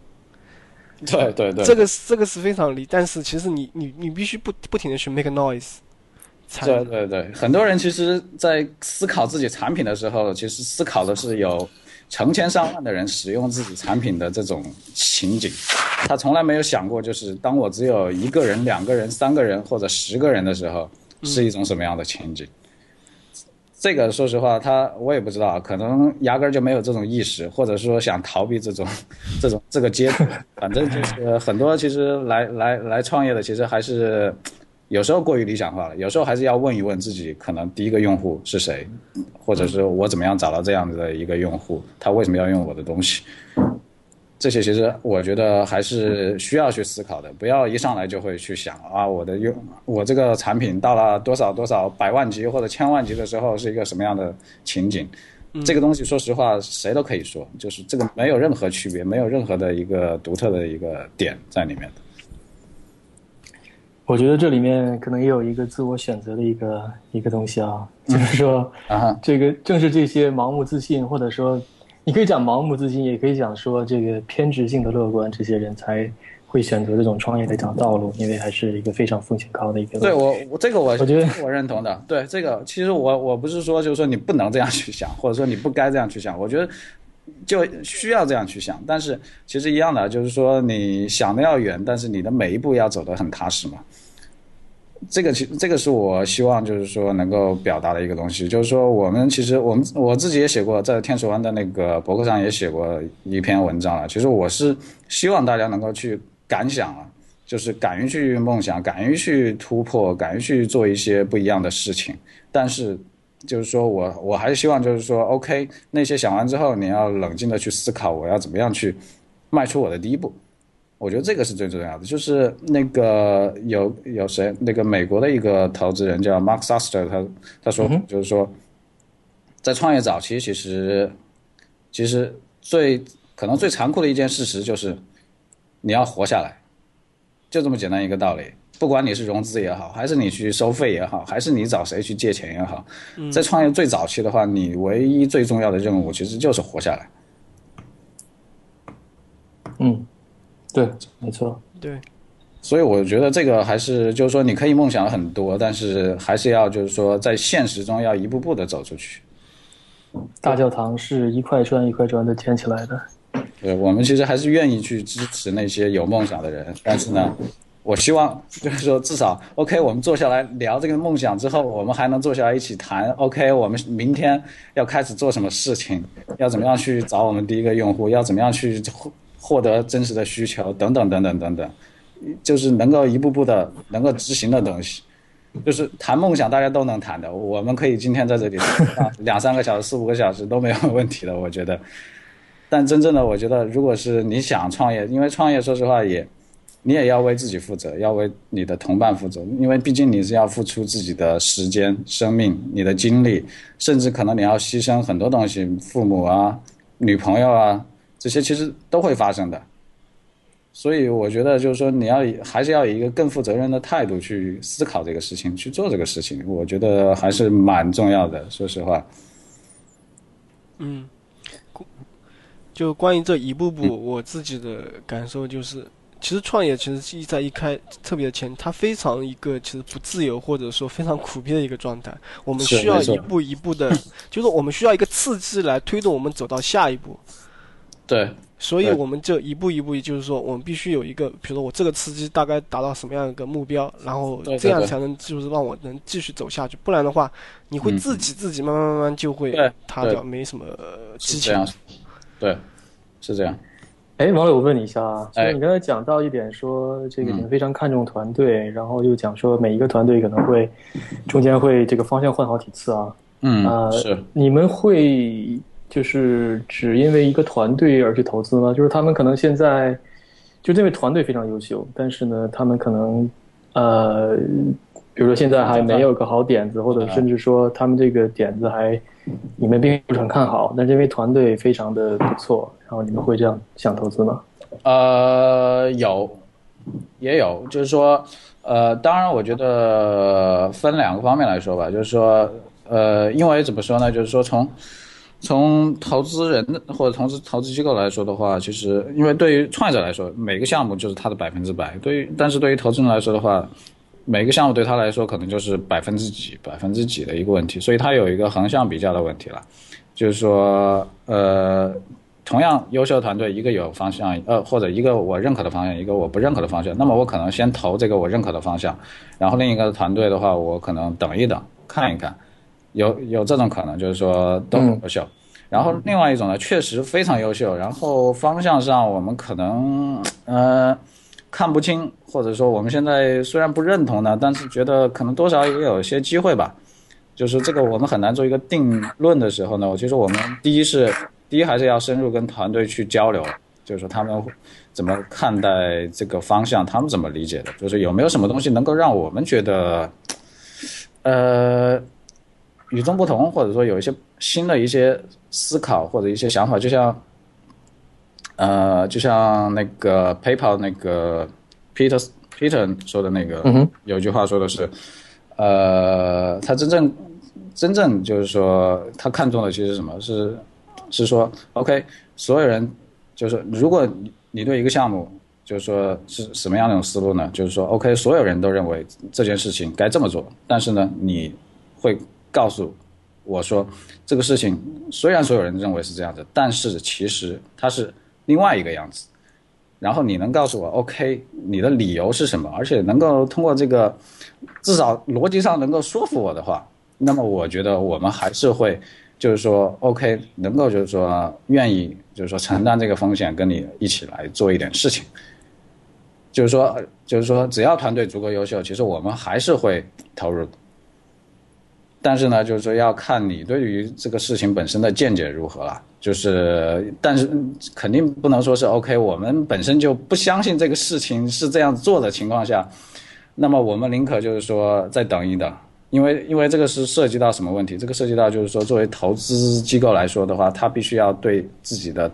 对对对，这个这个是非常理，但是其实你你你必须不不停的去 make noise。对对对，很多人其实，在思考自己产品的时候，其实思考的是有成千上万的人使用自己产品的这种情景，他从来没有想过，就是当我只有一个人、两个人、三个人或者十个人的时候，是一种什么样的情景。这个说实话，他我也不知道，可能压根儿就没有这种意识，或者说想逃避这种这种这个阶段。反正就是很多其实来来来创业的，其实还是。有时候过于理想化了，有时候还是要问一问自己，可能第一个用户是谁，或者是我怎么样找到这样子的一个用户，他为什么要用我的东西？这些其实我觉得还是需要去思考的，不要一上来就会去想啊，我的用我这个产品到了多少多少百万级或者千万级的时候是一个什么样的情景？这个东西说实话谁都可以说，就是这个没有任何区别，没有任何的一个独特的一个点在里面的。我觉得这里面可能也有一个自我选择的一个 一个东西啊，就是说，啊这个正是这些盲目自信，或者说，你可以讲盲目自信，也可以讲说这个偏执性的乐观，这些人才会选择这种创业的一条道路，因为还是一个非常风险高的一个。对我，我这个我我觉得我 认同的。对这个，其实我我不是说就是说你不能这样去想，或者说你不该这样去想。我觉得就需要这样去想。但是其实一样的，就是说你想的要远，但是你的每一步要走得很踏实嘛。这个其这个是我希望就是说能够表达的一个东西，就是说我们其实我们我自己也写过，在天使湾的那个博客上也写过一篇文章了。其实我是希望大家能够去敢想啊，就是敢于去梦想，敢于去突破，敢于去做一些不一样的事情。但是就是说我我还是希望就是说，OK，那些想完之后，你要冷静的去思考，我要怎么样去迈出我的第一步。我觉得这个是最重要的，就是那个有有谁，那个美国的一个投资人叫 Mark Suster，他他说就是说，在创业早期，其实其实最可能最残酷的一件事实就是你要活下来，就这么简单一个道理。不管你是融资也好，还是你去收费也好，还是你找谁去借钱也好，在创业最早期的话，你唯一最重要的任务其实就是活下来。嗯。对，没错，对，所以我觉得这个还是就是说，你可以梦想很多，但是还是要就是说，在现实中要一步步的走出去。大教堂是一块砖一块砖的建起来的。对，我们其实还是愿意去支持那些有梦想的人，但是呢，我希望就是说，至少 OK，我们坐下来聊这个梦想之后，我们还能坐下来一起谈 OK，我们明天要开始做什么事情，要怎么样去找我们第一个用户，要怎么样去。获得真实的需求等等等等等等，就是能够一步步的能够执行的东西，就是谈梦想大家都能谈的，我们可以今天在这里两三个小时、四五个小时都没有问题的，我觉得。但真正的我觉得，如果是你想创业，因为创业说实话也，你也要为自己负责，要为你的同伴负责，因为毕竟你是要付出自己的时间、生命、你的精力，甚至可能你要牺牲很多东西，父母啊、女朋友啊。这些其实都会发生的，所以我觉得就是说，你要还是要以一个更负责任的态度去思考这个事情，去做这个事情，我觉得还是蛮重要的。说实话，嗯，就关于这一步步，我自己的感受就是，其实创业其实是在一开特别的前，它非常一个其实不自由或者说非常苦逼的一个状态。我们需要一步一步的，就是我们需要一个刺激来推动我们走到下一步。对，所以我们就一步一步，就是说，我们必须有一个，比如说我这个刺激大概达到什么样一个目标，然后这样才能就是让我能继续走下去。不然的话，你会自己自己慢慢慢慢就会塌掉，没什么激情。对，是这样。哎，王磊，我问你一下啊，就是你刚才讲到一点，说这个你们非常看重团队，然后又讲说每一个团队可能会中间会这个方向换好几次啊。嗯，啊，是。你们会。就是只因为一个团队而去投资吗？就是他们可能现在就这位团队非常优秀，但是呢，他们可能呃，比如说现在还没有个好点子，或者甚至说他们这个点子还你们并不是很看好，但这位团队非常的不错，然后你们会这样想投资吗？呃，有，也有，就是说，呃，当然，我觉得分两个方面来说吧，就是说，呃，因为怎么说呢？就是说从从投资人或者投资投资机构来说的话，其实因为对于创业者来说，每个项目就是他的百分之百；对于但是对于投资人来说的话，每个项目对他来说可能就是百分之几、百分之几的一个问题，所以他有一个横向比较的问题了。就是说，呃，同样优秀团队，一个有方向，呃，或者一个我认可的方向，一个我不认可的方向，那么我可能先投这个我认可的方向，然后另一个团队的话，我可能等一等，看一看。有有这种可能，就是说都很优秀，然后另外一种呢，确实非常优秀，然后方向上我们可能呃看不清，或者说我们现在虽然不认同呢，但是觉得可能多少也有些机会吧。就是这个我们很难做一个定论的时候呢，其实我们第一是第一还是要深入跟团队去交流，就是说他们怎么看待这个方向，他们怎么理解的，就是有没有什么东西能够让我们觉得呃。与众不同，或者说有一些新的一些思考或者一些想法，就像，呃，就像那个 PayPal 那个 Peter Peter 说的那个，有句话说的是，呃，他真正真正就是说他看中的其实是什么？是是说，OK，所有人就是如果你你对一个项目就是说是什么样的一种思路呢？就是说，OK，所有人都认为这件事情该这么做，但是呢，你会。告诉我说这个事情虽然所有人认为是这样子，但是其实它是另外一个样子。然后你能告诉我，OK，你的理由是什么？而且能够通过这个，至少逻辑上能够说服我的话，那么我觉得我们还是会，就是说，OK，能够就是说愿意，就是说承担这个风险，跟你一起来做一点事情。就是说，就是说，只要团队足够优秀，其实我们还是会投入。但是呢，就是说要看你对于这个事情本身的见解如何了。就是，但是肯定不能说是 OK。我们本身就不相信这个事情是这样做的情况下，那么我们宁可就是说再等一等，因为因为这个是涉及到什么问题？这个涉及到就是说，作为投资机构来说的话，他必须要对自己的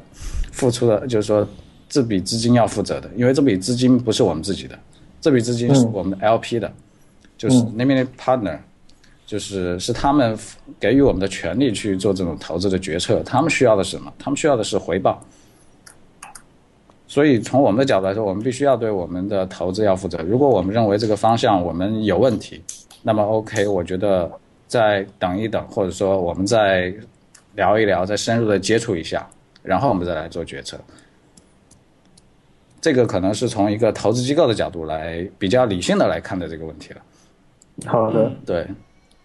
付出的，就是说这笔资金要负责的，因为这笔资金不是我们自己的，这笔资金是我们的 LP 的，就是 limited partner。就是是他们给予我们的权利去做这种投资的决策，他们需要的是什么？他们需要的是回报。所以从我们的角度来说，我们必须要对我们的投资要负责。如果我们认为这个方向我们有问题，那么 OK，我觉得再等一等，或者说我们再聊一聊，再深入的接触一下，然后我们再来做决策。这个可能是从一个投资机构的角度来比较理性的来看待这个问题了。好的，对。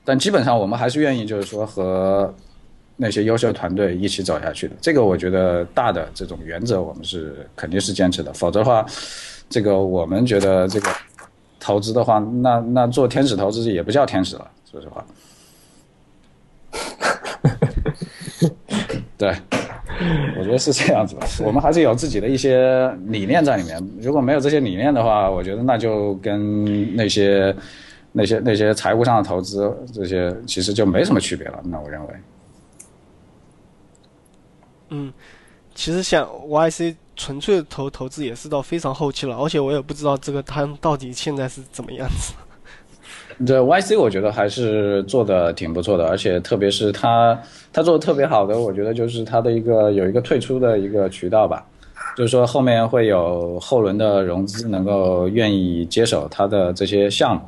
但基本上我们还是愿意，就是说和那些优秀团队一起走下去的。这个我觉得大的这种原则，我们是肯定是坚持的。否则的话，这个我们觉得这个投资的话，那那做天使投资也不叫天使了。说实话，对，我觉得是这样子的。我们还是有自己的一些理念在里面。如果没有这些理念的话，我觉得那就跟那些。那些那些财务上的投资，这些其实就没什么区别了。那我认为，嗯，其实像 YC 纯粹投投资也是到非常后期了，而且我也不知道这个他到底现在是怎么样子。这 YC 我觉得还是做的挺不错的，而且特别是他他做的特别好的，我觉得就是他的一个有一个退出的一个渠道吧，就是说后面会有后轮的融资能够愿意接手他的这些项目。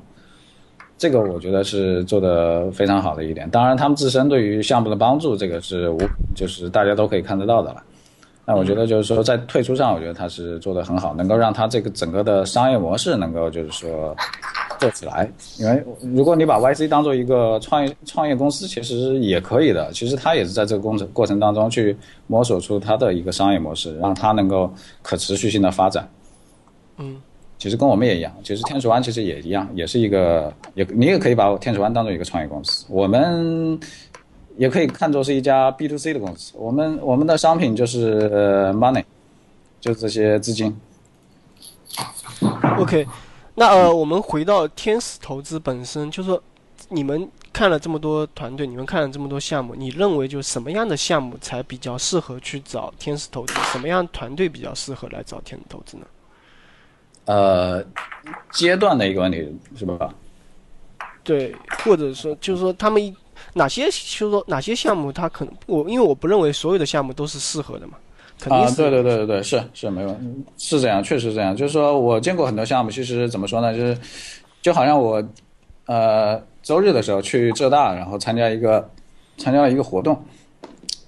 这个我觉得是做的非常好的一点，当然他们自身对于项目的帮助，这个是无就是大家都可以看得到的了。那我觉得就是说在退出上，我觉得他是做的很好，能够让他这个整个的商业模式能够就是说做起来。因为如果你把 YC 当做一个创业创业公司，其实也可以的。其实他也是在这个工程过程当中去摸索出他的一个商业模式，让他能够可持续性的发展。嗯。其实跟我们也一样，其实天使湾其实也一样，也是一个，也你也可以把天使湾当做一个创业公司。我们也可以看作是一家 B to C 的公司。我们我们的商品就是 money，就这些资金。OK，那呃，我们回到天使投资本身，就是说你们看了这么多团队，你们看了这么多项目，你认为就什么样的项目才比较适合去找天使投资？什么样团队比较适合来找天使投资呢？呃，阶段的一个问题是吧？对，或者说就是说他们哪些就是说哪些项目，他可能我因为我不认为所有的项目都是适合的嘛，肯定是。啊，对对对对对，是是没有是这样，确实是这样。就是说我见过很多项目，其实怎么说呢？就是就好像我呃周日的时候去浙大，然后参加一个参加了一个活动，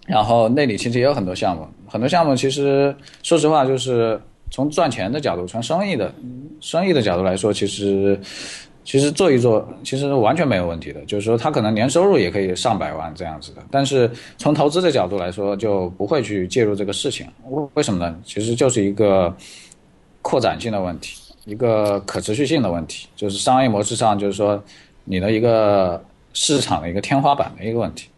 然后那里其实也有很多项目，很多项目其实说实话就是。从赚钱的角度，从生意的生意的角度来说，其实其实做一做，其实完全没有问题的。就是说，他可能年收入也可以上百万这样子的。但是从投资的角度来说，就不会去介入这个事情。为为什么呢？其实就是一个扩展性的问题，一个可持续性的问题，就是商业模式上，就是说你的一个市场的一个天花板的一个问题。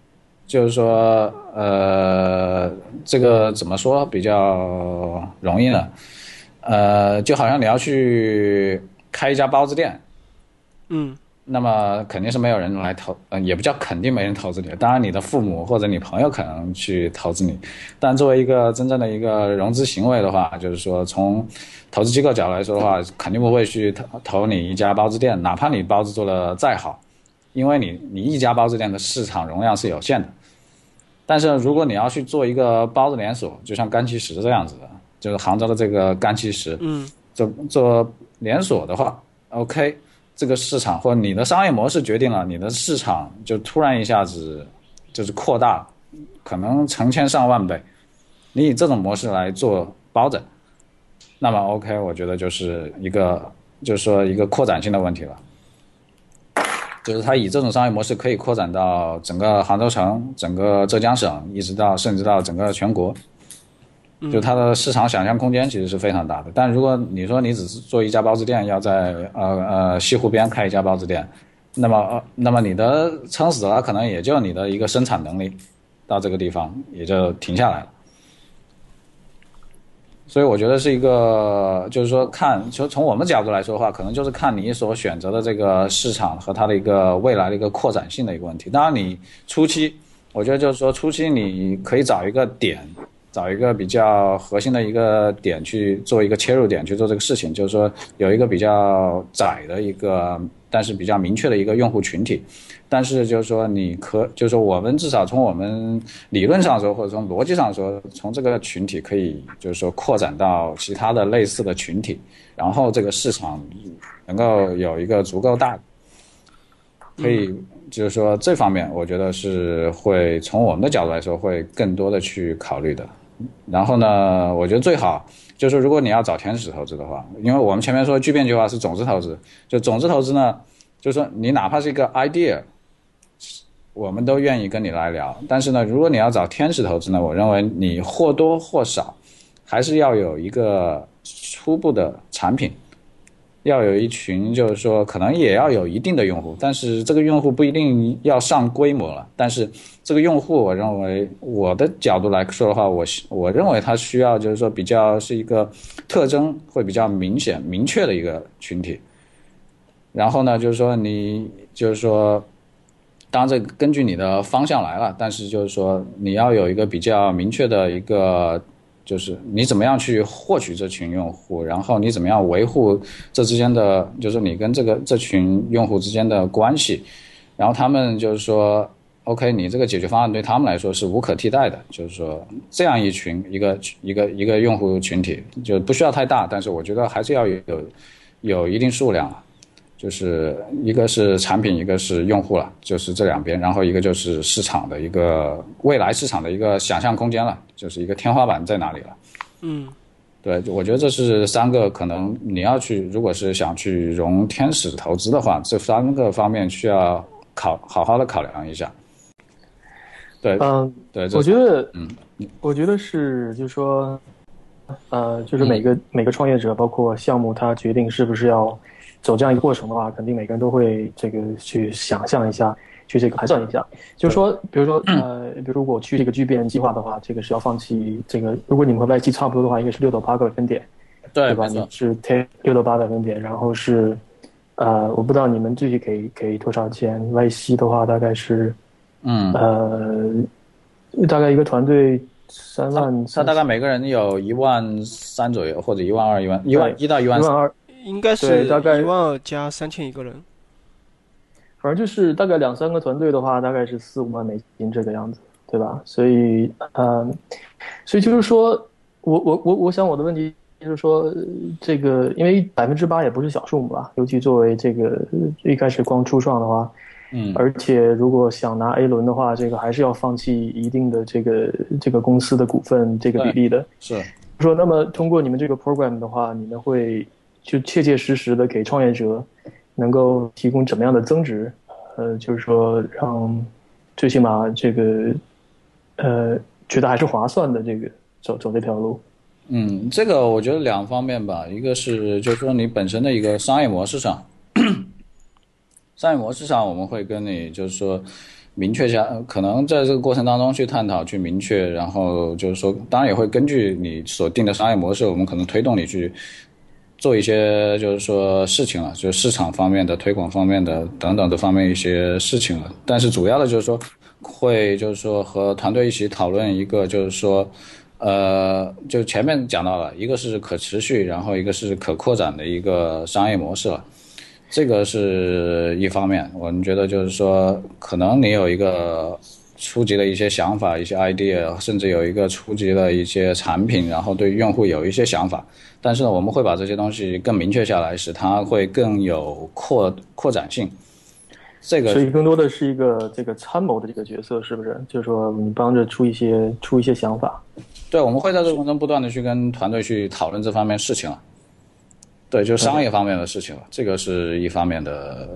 就是说，呃，这个怎么说比较容易呢？呃，就好像你要去开一家包子店，嗯，那么肯定是没有人来投，嗯，也不叫肯定没人投资你。当然，你的父母或者你朋友可能去投资你，但作为一个真正的一个融资行为的话，就是说从投资机构角度来说的话，肯定不会去投投你一家包子店，哪怕你包子做的再好，因为你你一家包子店的市场容量是有限的。但是如果你要去做一个包子连锁，就像干其食这样子的。就是杭州的这个干七十，嗯，做做连锁的话，OK，这个市场或你的商业模式决定了你的市场就突然一下子就是扩大，可能成千上万倍。你以这种模式来做包拯，那么 OK，我觉得就是一个就是说一个扩展性的问题了。就是它以这种商业模式可以扩展到整个杭州城、整个浙江省，一直到甚至到整个全国。就它的市场想象空间其实是非常大的。但如果你说你只是做一家包子店，要在呃呃西湖边开一家包子店，那么呃那么你的撑死了，可能也就你的一个生产能力到这个地方也就停下来了。所以我觉得是一个，就是说看，就从我们角度来说的话，可能就是看你所选择的这个市场和它的一个未来的一个扩展性的一个问题。当然，你初期，我觉得就是说初期你可以找一个点，找一个比较核心的一个点去做一个切入点去做这个事情，就是说有一个比较窄的一个，但是比较明确的一个用户群体。但是就是说，你可就是说，我们至少从我们理论上说，或者从逻辑上说，从这个群体可以就是说扩展到其他的类似的群体，然后这个市场能够有一个足够大，可以就是说这方面，我觉得是会从我们的角度来说会更多的去考虑的。然后呢，我觉得最好就是如果你要找天使投资的话，因为我们前面说巨变计划是种子投资，就种子投资呢，就是说你哪怕是一个 idea。我们都愿意跟你来聊，但是呢，如果你要找天使投资呢，我认为你或多或少还是要有一个初步的产品，要有一群，就是说可能也要有一定的用户，但是这个用户不一定要上规模了。但是这个用户，我认为我的角度来说的话，我我认为他需要就是说比较是一个特征会比较明显明确的一个群体。然后呢，就是说你就是说。当然，这根据你的方向来了，但是就是说，你要有一个比较明确的一个，就是你怎么样去获取这群用户，然后你怎么样维护这之间的，就是你跟这个这群用户之间的关系，然后他们就是说，OK，你这个解决方案对他们来说是无可替代的，就是说这样一群一个一个一个用户群体就不需要太大，但是我觉得还是要有有一定数量。就是一个是产品，一个是用户了，就是这两边，然后一个就是市场的一个未来市场的一个想象空间了，就是一个天花板在哪里了。嗯，对，我觉得这是三个可能你要去，如果是想去融天使投资的话，这三个方面需要考好好的考量一下。对，嗯，对，我觉得，嗯，我觉得是，就是说，呃，就是每个每个创业者，包括项目，他决定是不是要。走这样一个过程的话，肯定每个人都会这个去想象一下，去这个盘算一下。就是说，比如说，呃，比如如果去这个聚变计划的话，这个是要放弃这个。如果你们和外企差不多的话，应该是六到八个百分点，对吧？你是 take 六到八百分点，然后是，呃，我不知道你们具体给给多少钱。外企的话大概是，嗯，呃，大概一个团队三万，他大概每个人有一万三左右，或者一万二、一万一万一到一万二。应该是大概一万二加三千一个人，反正就是大概两三个团队的话，大概是四五万美金这个样子，对吧？所以，嗯，所以就是说，我我我我想我的问题就是说，这个因为百分之八也不是小数目吧，尤其作为这个一开始光初创的话，嗯，而且如果想拿 A 轮的话，这个还是要放弃一定的这个这个公司的股份这个比例的。是说，那么通过你们这个 program 的话，你们会。就切切实实的给创业者能够提供怎么样的增值？呃，就是说让最起码这个呃觉得还是划算的这个走走这条路。嗯，这个我觉得两方面吧，一个是就是说你本身的一个商业模式上，商业模式上我们会跟你就是说明确一下，可能在这个过程当中去探讨去明确，然后就是说当然也会根据你所定的商业模式，我们可能推动你去。做一些就是说事情了，就是市场方面的、推广方面的等等这方面一些事情了。但是主要的就是说，会就是说和团队一起讨论一个就是说，呃，就前面讲到了一个是可持续，然后一个是可扩展的一个商业模式了。这个是一方面，我们觉得就是说，可能你有一个初级的一些想法、一些 idea，甚至有一个初级的一些产品，然后对用户有一些想法。但是呢，我们会把这些东西更明确下来，使它会更有扩扩展性。这个所以更多的是一个这个参谋的这个角色，是不是？就是说你帮着出一些出一些想法。对，我们会在这个过程中不断的去跟团队去讨论这方面事情了。对，就是商业方面的事情了，这个是一方面的，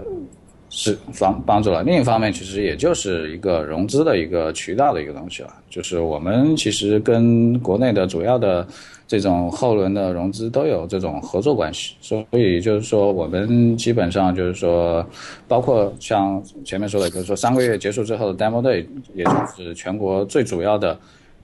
是帮帮助了。另一方面，其实也就是一个融资的一个渠道的一个东西了。就是我们其实跟国内的主要的这种后轮的融资都有这种合作关系，所以就是说我们基本上就是说，包括像前面说的，就是说三个月结束之后的 demo day，也就是全国最主要的。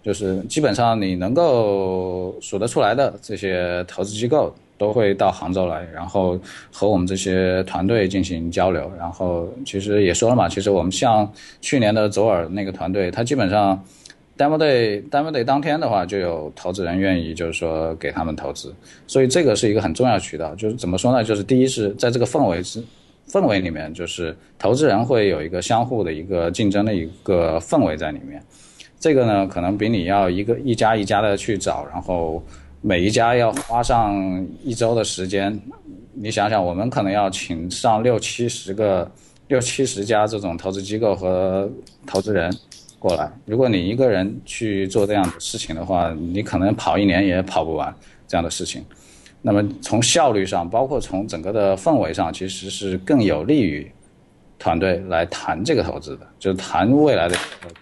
就是基本上你能够数得出来的这些投资机构都会到杭州来，然后和我们这些团队进行交流。然后其实也说了嘛，其实我们像去年的左耳那个团队，他基本上 demo day demo day 当天的话，就有投资人愿意就是说给他们投资。所以这个是一个很重要渠道。就是怎么说呢？就是第一是在这个氛围之氛围里面，就是投资人会有一个相互的一个竞争的一个氛围在里面。这个呢，可能比你要一个一家一家的去找，然后每一家要花上一周的时间。你想想，我们可能要请上六七十个、六七十家这种投资机构和投资人过来。如果你一个人去做这样的事情的话，你可能跑一年也跑不完这样的事情。那么从效率上，包括从整个的氛围上，其实是更有利于团队来谈这个投资的，就是谈未来的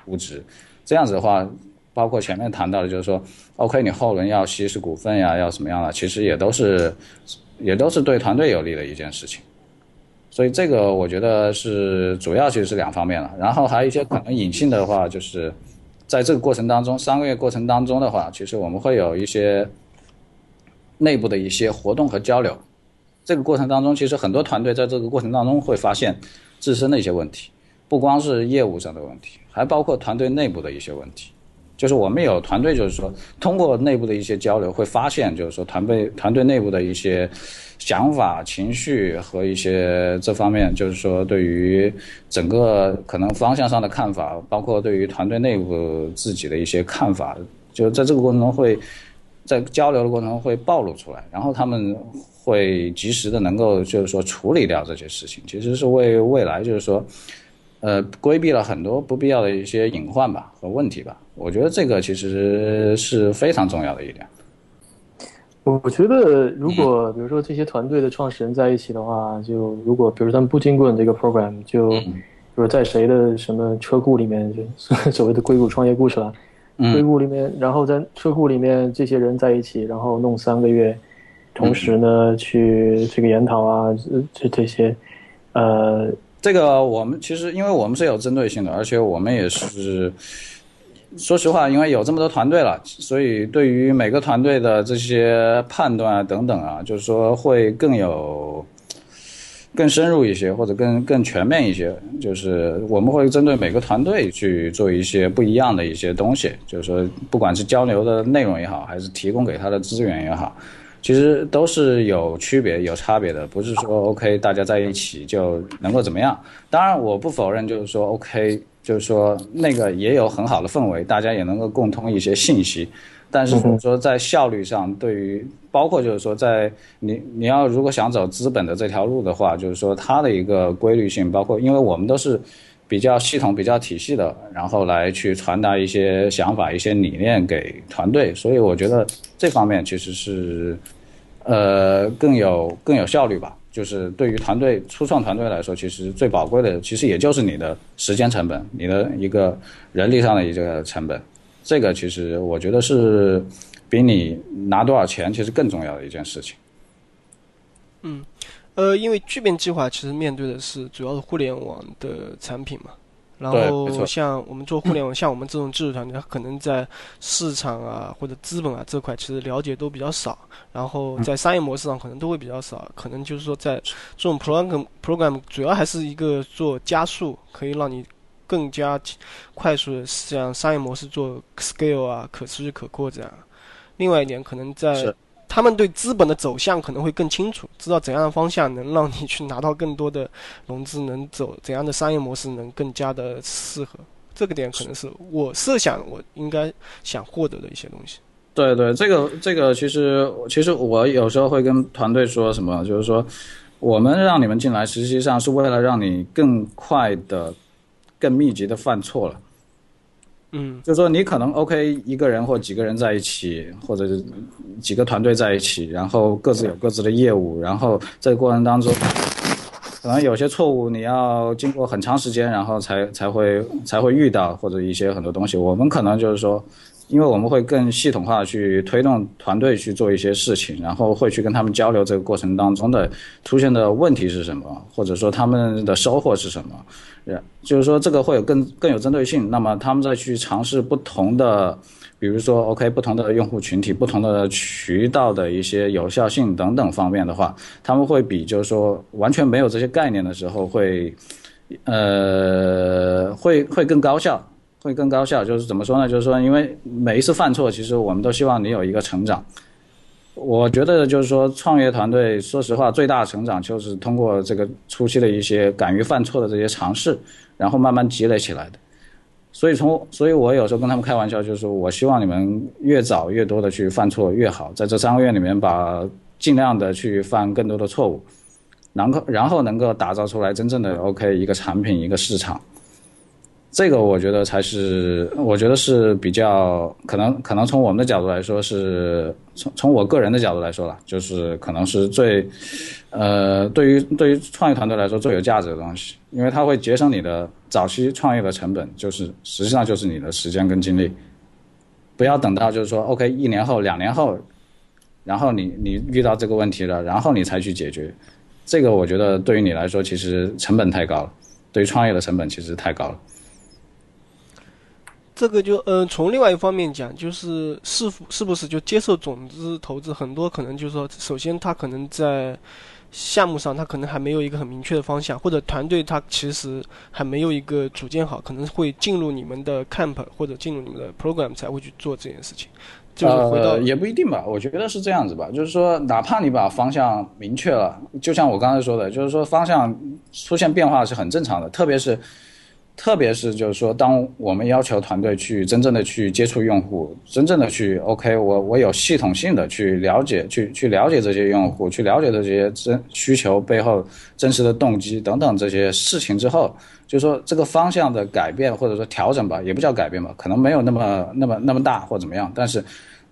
估值。这样子的话，包括前面谈到的，就是说，OK，你后轮要稀释股份呀，要什么样的，其实也都是，也都是对团队有利的一件事情。所以这个我觉得是主要，其实是两方面了。然后还有一些可能隐性的话，就是在这个过程当中，三个月过程当中的话，其实我们会有一些内部的一些活动和交流。这个过程当中，其实很多团队在这个过程当中会发现自身的一些问题。不光是业务上的问题，还包括团队内部的一些问题。就是我们有团队，就是说通过内部的一些交流，会发现，就是说团队团队内部的一些想法、情绪和一些这方面，就是说对于整个可能方向上的看法，包括对于团队内部自己的一些看法，就在这个过程中会在交流的过程中会暴露出来，然后他们会及时的能够就是说处理掉这些事情，其实是为未来就是说。呃，规避了很多不必要的一些隐患吧和问题吧，我觉得这个其实是非常重要的一点。我我觉得，如果比如说这些团队的创始人在一起的话，就如果比如他们不经过你这个 program，就比如在谁的什么车库里面，就 所谓的硅谷创业故事了，硅谷里面，然后在车库里面这些人在一起，然后弄三个月，同时呢去这个研讨啊，这这些，呃。这个我们其实，因为我们是有针对性的，而且我们也是，说实话，因为有这么多团队了，所以对于每个团队的这些判断啊等等啊，就是说会更有更深入一些，或者更更全面一些。就是我们会针对每个团队去做一些不一样的一些东西，就是说，不管是交流的内容也好，还是提供给他的资源也好。其实都是有区别、有差别的，不是说 OK 大家在一起就能够怎么样。当然，我不否认，就是说 OK，就是说那个也有很好的氛围，大家也能够共通一些信息。但是说在效率上，对于包括就是说在你你要如果想走资本的这条路的话，就是说它的一个规律性，包括因为我们都是比较系统、比较体系的，然后来去传达一些想法、一些理念给团队，所以我觉得这方面其实是。呃，更有更有效率吧。就是对于团队初创团队来说，其实最宝贵的，其实也就是你的时间成本，你的一个人力上的一个成本。这个其实我觉得是比你拿多少钱其实更重要的一件事情。嗯，呃，因为聚变计划其实面对的是主要是互联网的产品嘛。然后像我们做互联网，像我们这种技术团队，可能在市场啊或者资本啊这块其实了解都比较少，然后在商业模式上可能都会比较少，可能就是说在这种 program program 主要还是一个做加速，可以让你更加快速的像商业模式做 scale 啊可持续可扩这样。另外一点可能在。他们对资本的走向可能会更清楚，知道怎样的方向能让你去拿到更多的融资，能走怎样的商业模式能更加的适合。这个点可能是我设想我应该想获得的一些东西。对对，这个这个其实其实我有时候会跟团队说什么，就是说，我们让你们进来，实际上是为了让你更快的、更密集的犯错了。嗯，就是说你可能 OK 一个人或几个人在一起，或者几个团队在一起，然后各自有各自的业务，然后这个过程当中，可能有些错误你要经过很长时间，然后才才会才会遇到，或者一些很多东西，我们可能就是说。因为我们会更系统化去推动团队去做一些事情，然后会去跟他们交流这个过程当中的出现的问题是什么，或者说他们的收获是什么，就是说这个会有更更有针对性。那么他们再去尝试不同的，比如说 OK 不同的用户群体、不同的渠道的一些有效性等等方面的话，他们会比就是说完全没有这些概念的时候会，呃，会会更高效。会更高效，就是怎么说呢？就是说，因为每一次犯错，其实我们都希望你有一个成长。我觉得就是说，创业团队说实话，最大的成长就是通过这个初期的一些敢于犯错的这些尝试，然后慢慢积累起来的。所以从，所以我有时候跟他们开玩笑，就是说我希望你们越早越多的去犯错越好，在这三个月里面，把尽量的去犯更多的错误，然后然后能够打造出来真正的 OK 一个产品一个市场。这个我觉得才是，我觉得是比较可能，可能从我们的角度来说，是从从我个人的角度来说了，就是可能是最，呃，对于对于创业团队来说最有价值的东西，因为它会节省你的早期创业的成本，就是实际上就是你的时间跟精力，不要等到就是说 OK 一年后两年后，然后你你遇到这个问题了，然后你才去解决，这个我觉得对于你来说其实成本太高了，对于创业的成本其实太高了。这个就嗯，从另外一方面讲，就是是否是不是就接受种子投资，很多可能就是说，首先他可能在项目上他可能还没有一个很明确的方向，或者团队他其实还没有一个组建好，可能会进入你们的 camp 或者进入你们的 program 才会去做这件事情。就是回到也不一定吧，我觉得是这样子吧，就是说哪怕你把方向明确了，就像我刚才说的，就是说方向出现变化是很正常的，特别是。特别是就是说，当我们要求团队去真正的去接触用户，真正的去 OK，我我有系统性的去了解，去去了解这些用户，去了解这些真需求背后真实的动机等等这些事情之后，就是说这个方向的改变或者说调整吧，也不叫改变吧，可能没有那么那么那么大或怎么样，但是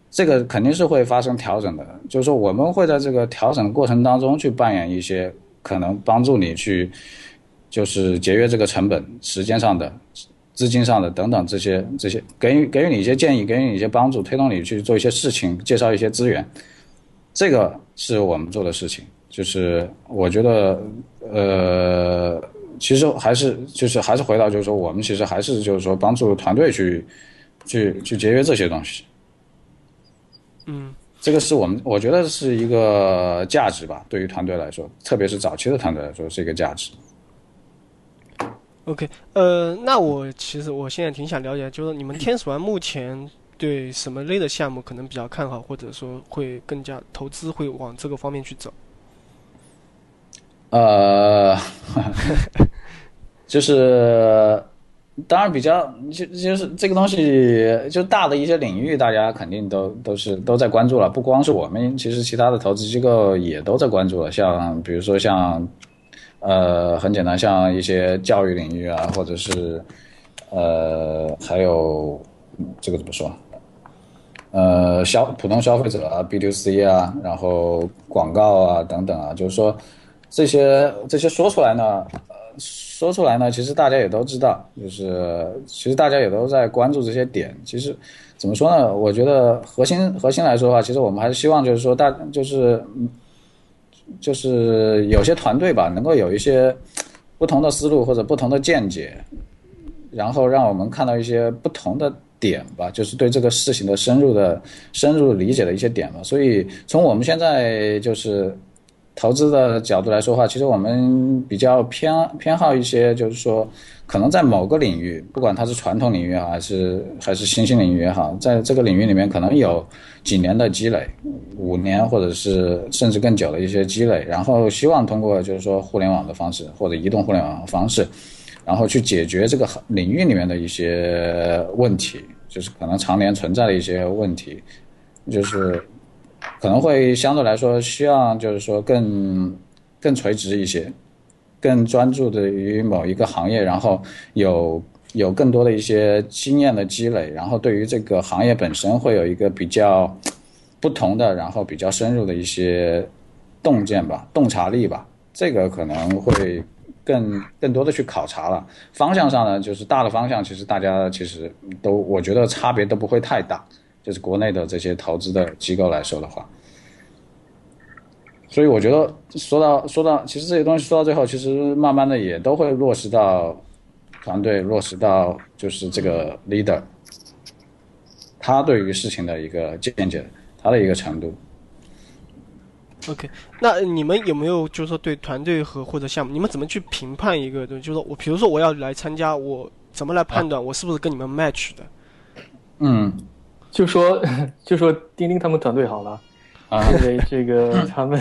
这个肯定是会发生调整的。就是说我们会在这个调整过程当中去扮演一些可能帮助你去。就是节约这个成本、时间上的、资金上的等等这些这些，给予给予你一些建议，给予你一些帮助，推动你去做一些事情，介绍一些资源，这个是我们做的事情。就是我觉得，呃，其实还是就是还是回到就是说，我们其实还是就是说帮助团队去去去节约这些东西。嗯，这个是我们我觉得是一个价值吧，对于团队来说，特别是早期的团队来说是一个价值。OK，呃，那我其实我现在挺想了解，就是你们天使湾目前对什么类的项目可能比较看好，或者说会更加投资会往这个方面去走？呃，就是当然比较就就是这个东西，就大的一些领域，大家肯定都都是都在关注了，不光是我们，其实其他的投资机构也都在关注了，像比如说像。呃，很简单，像一些教育领域啊，或者是，呃，还有这个怎么说？呃，消普通消费者啊，B to C 啊，然后广告啊等等啊，就是说这些这些说出来呢，说出来呢，其实大家也都知道，就是其实大家也都在关注这些点。其实怎么说呢？我觉得核心核心来说的话，其实我们还是希望就是说大就是。就是有些团队吧，能够有一些不同的思路或者不同的见解，然后让我们看到一些不同的点吧，就是对这个事情的深入的深入理解的一些点吧。所以从我们现在就是投资的角度来说话，其实我们比较偏偏好一些，就是说。可能在某个领域，不管它是传统领域，还是还是新兴领域也好，在这个领域里面可能有几年的积累，五年或者是甚至更久的一些积累，然后希望通过就是说互联网的方式或者移动互联网的方式，然后去解决这个领域里面的一些问题，就是可能常年存在的一些问题，就是可能会相对来说需要就是说更。更垂直一些，更专注的于某一个行业，然后有有更多的一些经验的积累，然后对于这个行业本身会有一个比较不同的，然后比较深入的一些洞见吧、洞察力吧，这个可能会更更多的去考察了。方向上呢，就是大的方向，其实大家其实都我觉得差别都不会太大，就是国内的这些投资的机构来说的话。所以我觉得说到说到，其实这些东西说到最后，其实慢慢的也都会落实到团队，落实到就是这个 leader，他对于事情的一个见解，他的一个程度。OK，那你们有没有就是说对团队和或者项目，你们怎么去评判一个东西？就是说我比如说我要来参加，我怎么来判断我是不是跟你们 match 的？嗯就说 就说钉钉他们团队好了，啊因为这个他们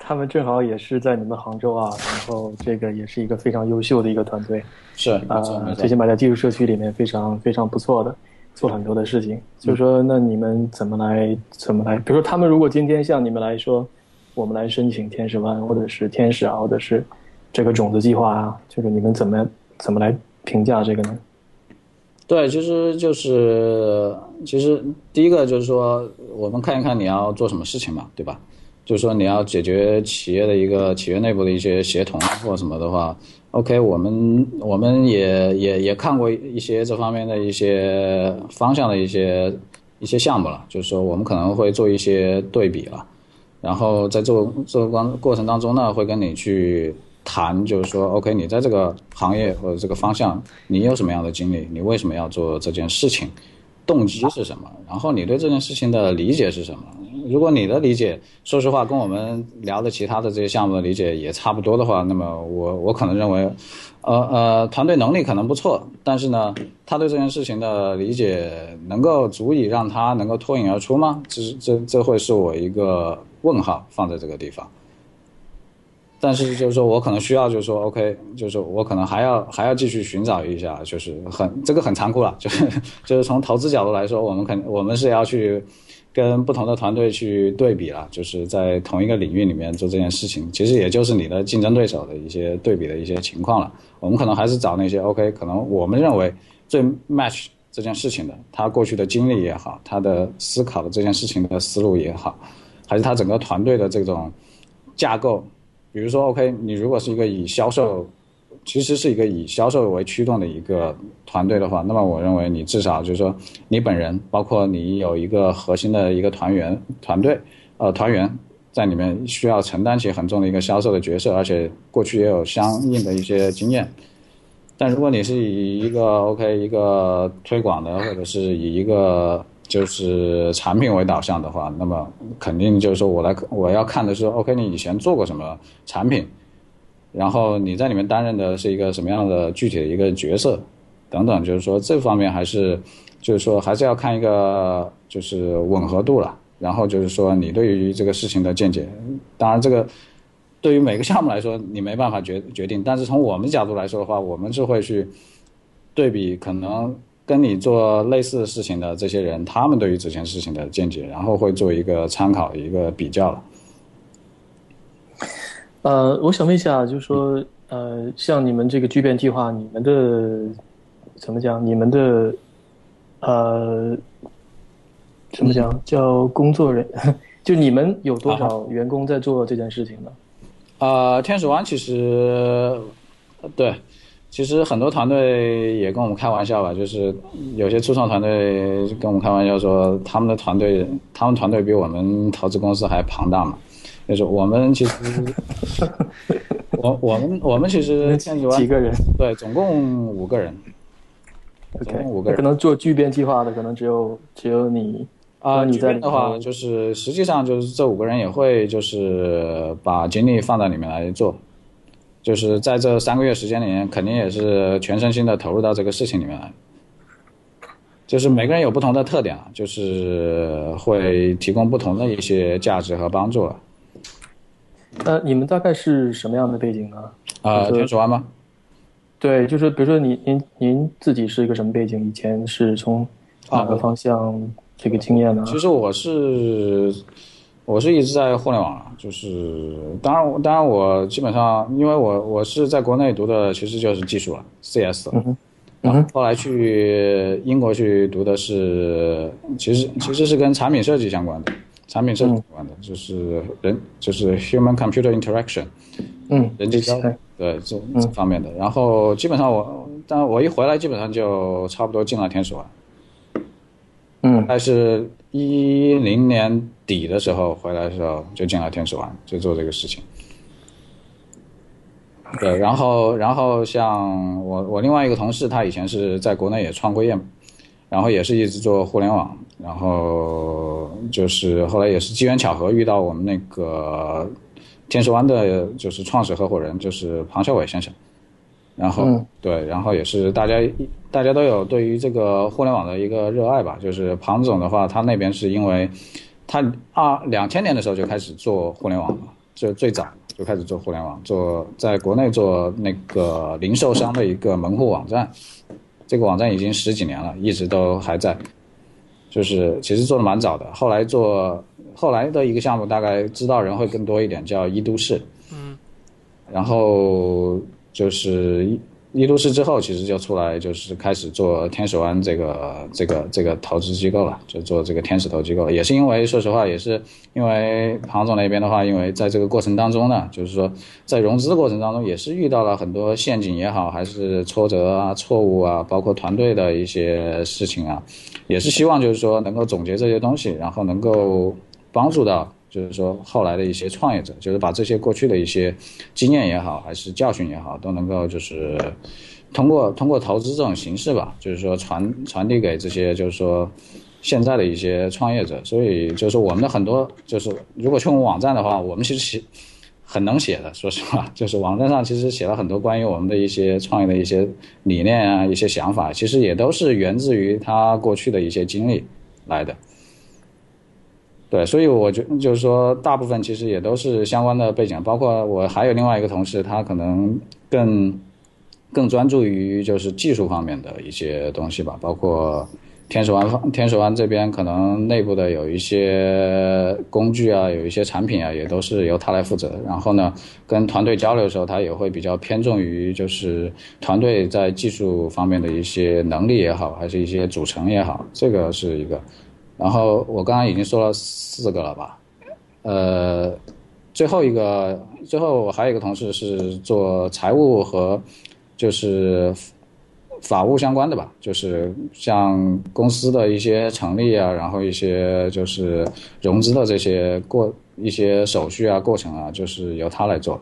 他们正好也是在你们杭州啊，然后这个也是一个非常优秀的一个团队是啊最起码在技术社区里面非常非常不错的，做很多的事情。就是说，那你们怎么来怎么来？比如说，他们如果今天向你们来说，我们来申请天使湾，或者是天使啊，或者是这个种子计划啊，就是你们怎么怎么来评价这个呢？对，其实就是其实第一个就是说，我们看一看你要做什么事情嘛，对吧？就是说你要解决企业的一个企业内部的一些协同或什么的话，OK，我们我们也也也看过一些这方面的一些方向的一些一些项目了，就是说我们可能会做一些对比了，然后在这个这个过过程当中呢，会跟你去谈，就是说，OK，你在这个行业或者这个方向，你有什么样的经历？你为什么要做这件事情？动机是什么？然后你对这件事情的理解是什么？如果你的理解，说实话，跟我们聊的其他的这些项目的理解也差不多的话，那么我我可能认为，呃呃，团队能力可能不错，但是呢，他对这件事情的理解能够足以让他能够脱颖而出吗？这这这会是我一个问号放在这个地方。但是就是说我可能需要，就是说 OK，就是我可能还要还要继续寻找一下，就是很这个很残酷了，就是就是从投资角度来说，我们肯我们是要去跟不同的团队去对比了，就是在同一个领域里面做这件事情，其实也就是你的竞争对手的一些对比的一些情况了。我们可能还是找那些 OK，可能我们认为最 match 这件事情的，他过去的经历也好，他的思考的这件事情的思路也好，还是他整个团队的这种架构。比如说，OK，你如果是一个以销售，其实是一个以销售为驱动的一个团队的话，那么我认为你至少就是说，你本人，包括你有一个核心的一个团员团队，呃，团员在里面需要承担起很重的一个销售的角色，而且过去也有相应的一些经验。但如果你是以一个 OK 一个推广的，或者是以一个就是产品为导向的话，那么肯定就是说我来我要看的是 OK，你以前做过什么产品，然后你在里面担任的是一个什么样的具体的一个角色，等等，就是说这方面还是就是说还是要看一个就是吻合度了。然后就是说你对于这个事情的见解，当然这个对于每个项目来说你没办法决决定，但是从我们角度来说的话，我们是会去对比可能。跟你做类似的事情的这些人，他们对于这件事情的见解，然后会做一个参考、一个比较了。呃，我想问一下，就是说，呃，像你们这个聚变计划，你们的怎么讲？你们的呃，怎么讲？叫工作人，就你们有多少员工在做这件事情呢？呃，天使湾其实对。其实很多团队也跟我们开玩笑吧，就是有些初创团队跟我们开玩笑说，他们的团队，他们团队比我们投资公司还庞大嘛。就是我们其实，我我们我们其实几个人？对，总共五个人。OK，五个人。可能做聚变计划的可能只有只有你啊。你在的话，就是实际上就是这五个人也会就是把精力放在里面来做。就是在这三个月时间里面，肯定也是全身心的投入到这个事情里面来。就是每个人有不同的特点啊，就是会提供不同的一些价值和帮助了。呃，你们大概是什么样的背景呢？啊，天使湾吗？对，就是比如说您您您自己是一个什么背景？以前是从哪个方向这个经验呢？其实我是。我是一直在互联网，就是当然当然我基本上因为我我是在国内读的，其实就是技术了，CS。嗯。然后后来去英国去读的是，其实其实是跟产品设计相关的，产品设计相关的，就是人就是 human computer interaction，嗯，人际交互，对这这方面的。然后基本上我，但我一回来基本上就差不多进了天使湾，嗯，但是一零年底的时候回来的时候就进了天使湾，就做这个事情。对，然后，然后像我，我另外一个同事，他以前是在国内也创过业，然后也是一直做互联网，然后就是后来也是机缘巧合遇到我们那个天使湾的，就是创始合伙人，就是庞孝伟先生，然后对，然后也是大家大家都有对于这个互联网的一个热爱吧，就是庞总的话，他那边是因为他二两千年的时候就开始做互联网了，就最早。就开始做互联网，做在国内做那个零售商的一个门户网站，这个网站已经十几年了，一直都还在，就是其实做的蛮早的。后来做后来的一个项目，大概知道人会更多一点，叫一都市，嗯，然后就是一。一都市之后，其实就出来就是开始做天使湾这个这个这个投资机构了，就做这个天使投机构。也是因为说实话，也是因为庞总那边的话，因为在这个过程当中呢，就是说在融资的过程当中，也是遇到了很多陷阱也好，还是挫折啊、错误啊，包括团队的一些事情啊，也是希望就是说能够总结这些东西，然后能够帮助到。就是说，后来的一些创业者，就是把这些过去的一些经验也好，还是教训也好，都能够就是通过通过投资这种形式吧，就是说传传递给这些就是说现在的一些创业者。所以就是我们的很多就是如果去我们网站的话，我们其实很能写的，说实话，就是网站上其实写了很多关于我们的一些创业的一些理念啊、一些想法，其实也都是源自于他过去的一些经历来的。对，所以我觉就是说，大部分其实也都是相关的背景，包括我还有另外一个同事，他可能更更专注于就是技术方面的一些东西吧，包括天使湾方天使湾这边可能内部的有一些工具啊，有一些产品啊，也都是由他来负责。然后呢，跟团队交流的时候，他也会比较偏重于就是团队在技术方面的一些能力也好，还是一些组成也好，这个是一个。然后我刚刚已经说了四个了吧，呃，最后一个，最后我还有一个同事是做财务和就是法务相关的吧，就是像公司的一些成立啊，然后一些就是融资的这些过一些手续啊、过程啊，就是由他来做。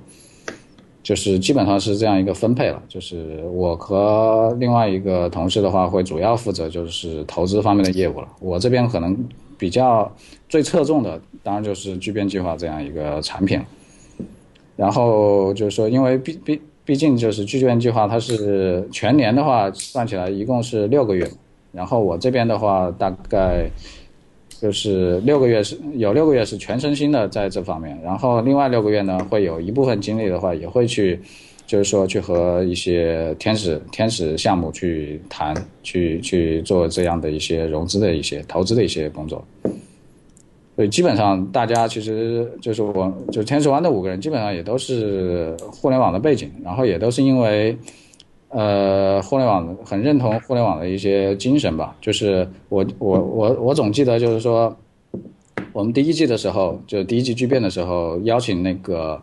就是基本上是这样一个分配了，就是我和另外一个同事的话，会主要负责就是投资方面的业务了。我这边可能比较最侧重的，当然就是聚变计划这样一个产品。然后就是说，因为毕毕毕竟就是聚变计划，它是全年的话算起来一共是六个月，然后我这边的话大概。就是六个月是有六个月是全身心的在这方面，然后另外六个月呢，会有一部分精力的话，也会去，就是说去和一些天使天使项目去谈，去去做这样的一些融资的一些投资的一些工作。所以基本上大家其实就是我就天使湾的五个人，基本上也都是互联网的背景，然后也都是因为。呃，互联网很认同互联网的一些精神吧。就是我我我我总记得，就是说，我们第一季的时候，就第一季巨变的时候，邀请那个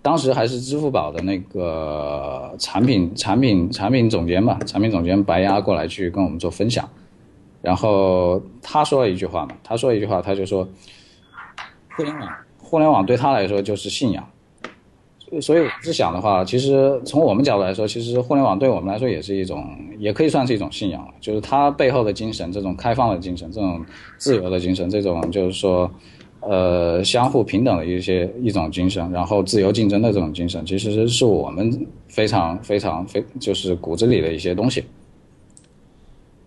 当时还是支付宝的那个产品产品产品总监吧，产品总监白鸭过来去跟我们做分享。然后他说了一句话嘛，他说一句话，他就说，互联网互联网对他来说就是信仰。所以我是想的话，其实从我们角度来说，其实互联网对我们来说也是一种，也可以算是一种信仰了。就是它背后的精神，这种开放的精神，这种自由的精神，这种就是说，呃，相互平等的一些一种精神，然后自由竞争的这种精神，其实是我们非常非常非就是骨子里的一些东西。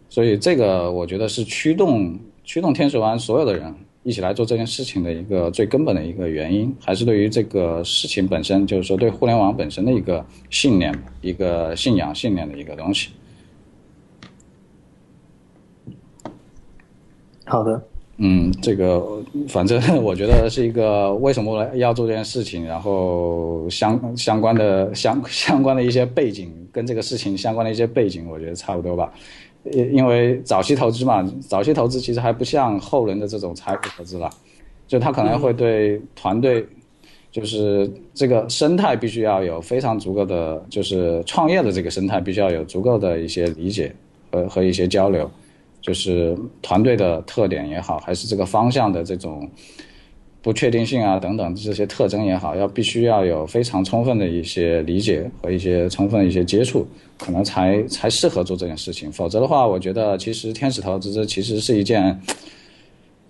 所以这个我觉得是驱动驱动天使湾所有的人。一起来做这件事情的一个最根本的一个原因，还是对于这个事情本身，就是说对互联网本身的一个信念、一个信仰、信念的一个东西。好的，嗯，这个反正我觉得是一个为什么要做这件事情，然后相相关的相相关的一些背景，跟这个事情相关的一些背景，我觉得差不多吧。因因为早期投资嘛，早期投资其实还不像后人的这种财富投资了，就他可能会对团队，就是这个生态必须要有非常足够的，就是创业的这个生态必须要有足够的一些理解和和一些交流。就是团队的特点也好，还是这个方向的这种不确定性啊等等这些特征也好，要必须要有非常充分的一些理解和一些充分的一些接触，可能才才适合做这件事情。否则的话，我觉得其实天使投资这其实是一件，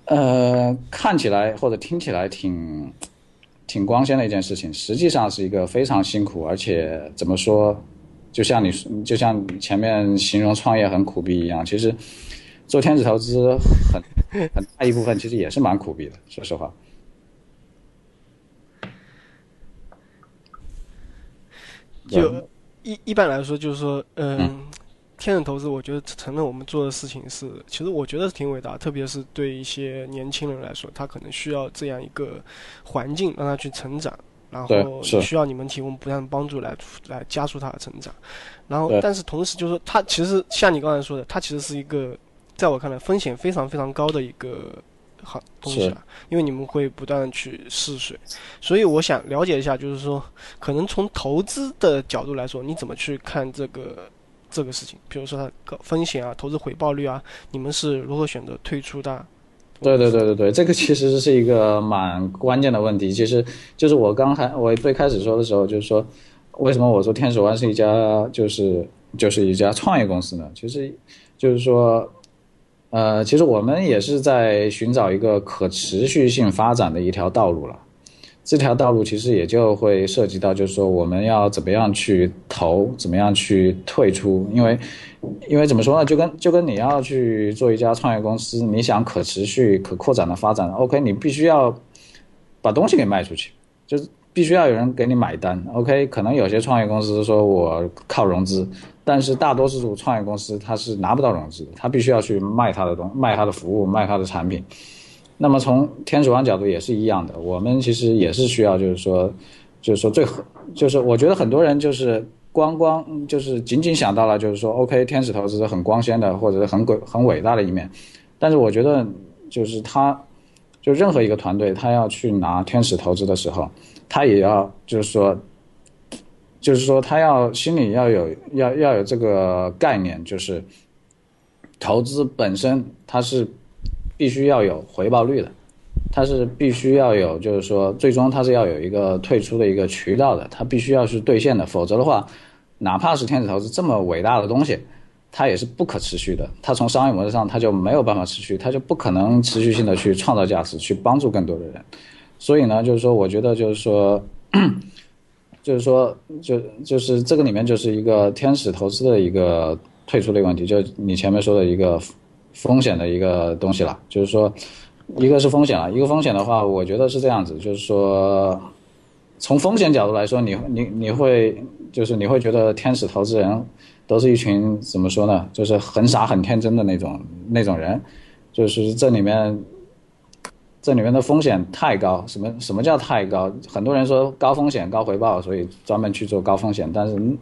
呃，看起来或者听起来挺挺光鲜的一件事情，实际上是一个非常辛苦，而且怎么说，就像你就像前面形容创业很苦逼一样，其实。做天使投资很很大一部分其实也是蛮苦逼的，说实话。就一一般来说，就是说，嗯，天使投资，我觉得承认我们做的事情是，其实我觉得是挺伟大，特别是对一些年轻人来说，他可能需要这样一个环境让他去成长，然后需要你们提供不断的帮助来来加速他的成长。然后，但是同时就是说，他其实像你刚才说的，他其实是一个。在我看来，风险非常非常高的一个好东西了，因为你们会不断的去试水，所以我想了解一下，就是说，可能从投资的角度来说，你怎么去看这个这个事情？比如说它高风险啊，投资回报率啊，你们是如何选择退出的？对对对对对，这个其实是一个蛮关键的问题。其实就是我刚才我最开始说的时候，就是说，为什么我说天使湾是一家就是就是一家创业公司呢？其实就是说。呃，其实我们也是在寻找一个可持续性发展的一条道路了。这条道路其实也就会涉及到，就是说我们要怎么样去投，怎么样去退出。因为，因为怎么说呢？就跟就跟你要去做一家创业公司，你想可持续、可扩展的发展，OK，你必须要把东西给卖出去，就是必须要有人给你买单。OK，可能有些创业公司说我靠融资。但是大多数创业公司它是拿不到融资，它必须要去卖它的东，卖它的服务，卖它的产品。那么从天使湾角度也是一样的，我们其实也是需要，就是说，就是说最，就是我觉得很多人就是光光就是仅仅想到了就是说，OK，天使投资很光鲜的或者是很伟很伟大的一面，但是我觉得就是他，就任何一个团队他要去拿天使投资的时候，他也要就是说。就是说，他要心里要有要要有这个概念，就是投资本身它是必须要有回报率的，它是必须要有，就是说最终它是要有一个退出的一个渠道的，它必须要是兑现的，否则的话，哪怕是天使投资这么伟大的东西，它也是不可持续的，它从商业模式上它就没有办法持续，它就不可能持续性的去创造价值，去帮助更多的人。所以呢，就是说，我觉得就是说。就是说，就就是这个里面就是一个天使投资的一个退出的一个问题，就你前面说的一个风险的一个东西了。就是说，一个是风险了，一个风险的话，我觉得是这样子，就是说，从风险角度来说，你你你会就是你会觉得天使投资人都是一群怎么说呢？就是很傻很天真的那种那种人，就是这里面。这里面的风险太高，什么什么叫太高？很多人说高风险高回报，所以专门去做高风险。但是，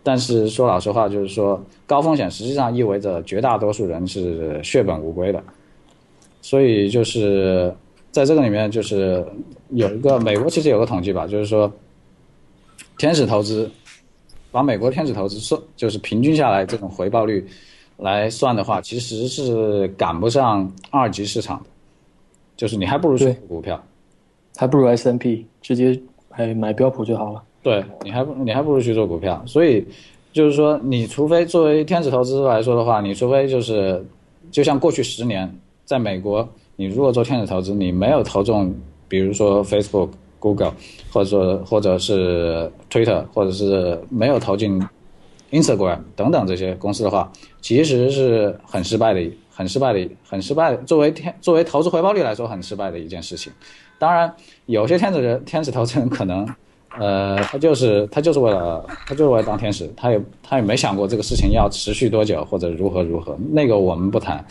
但是说老实话，就是说高风险实际上意味着绝大多数人是血本无归的。所以就是在这个里面，就是有一个美国其实有个统计吧，就是说天使投资，把美国天使投资算就是平均下来这种回报率来算的话，其实是赶不上二级市场的。就是你还不如去股票，还不如 S N P 直接还买标普就好了。对，你还不你还不如去做股票。所以就是说，你除非作为天使投资来说的话，你除非就是就像过去十年在美国，你如果做天使投资，你没有投中，比如说 Facebook、Google，或者说或者是 Twitter，或者是没有投进 Instagram 等等这些公司的话，其实是很失败的。很失败的，很失败的。作为天，作为投资回报率来说，很失败的一件事情。当然，有些天使人，天使投资人可能，呃，他就是他就是为了他就是为了当天使，他也他也没想过这个事情要持续多久或者如何如何。那个我们不谈。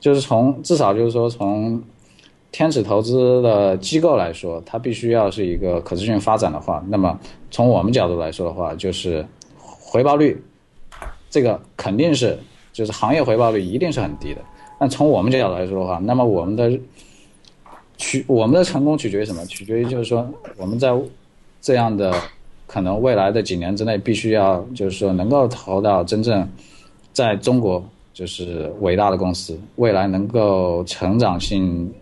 就是从至少就是说从天使投资的机构来说，它必须要是一个可持续发展的话，那么从我们角度来说的话，就是回报率这个肯定是就是行业回报率一定是很低的。那从我们这角度来说的话，那么我们的取我们的成功取决于什么？取决于就是说我们在这样的可能未来的几年之内，必须要就是说能够投到真正在中国就是伟大的公司，未来能够成长性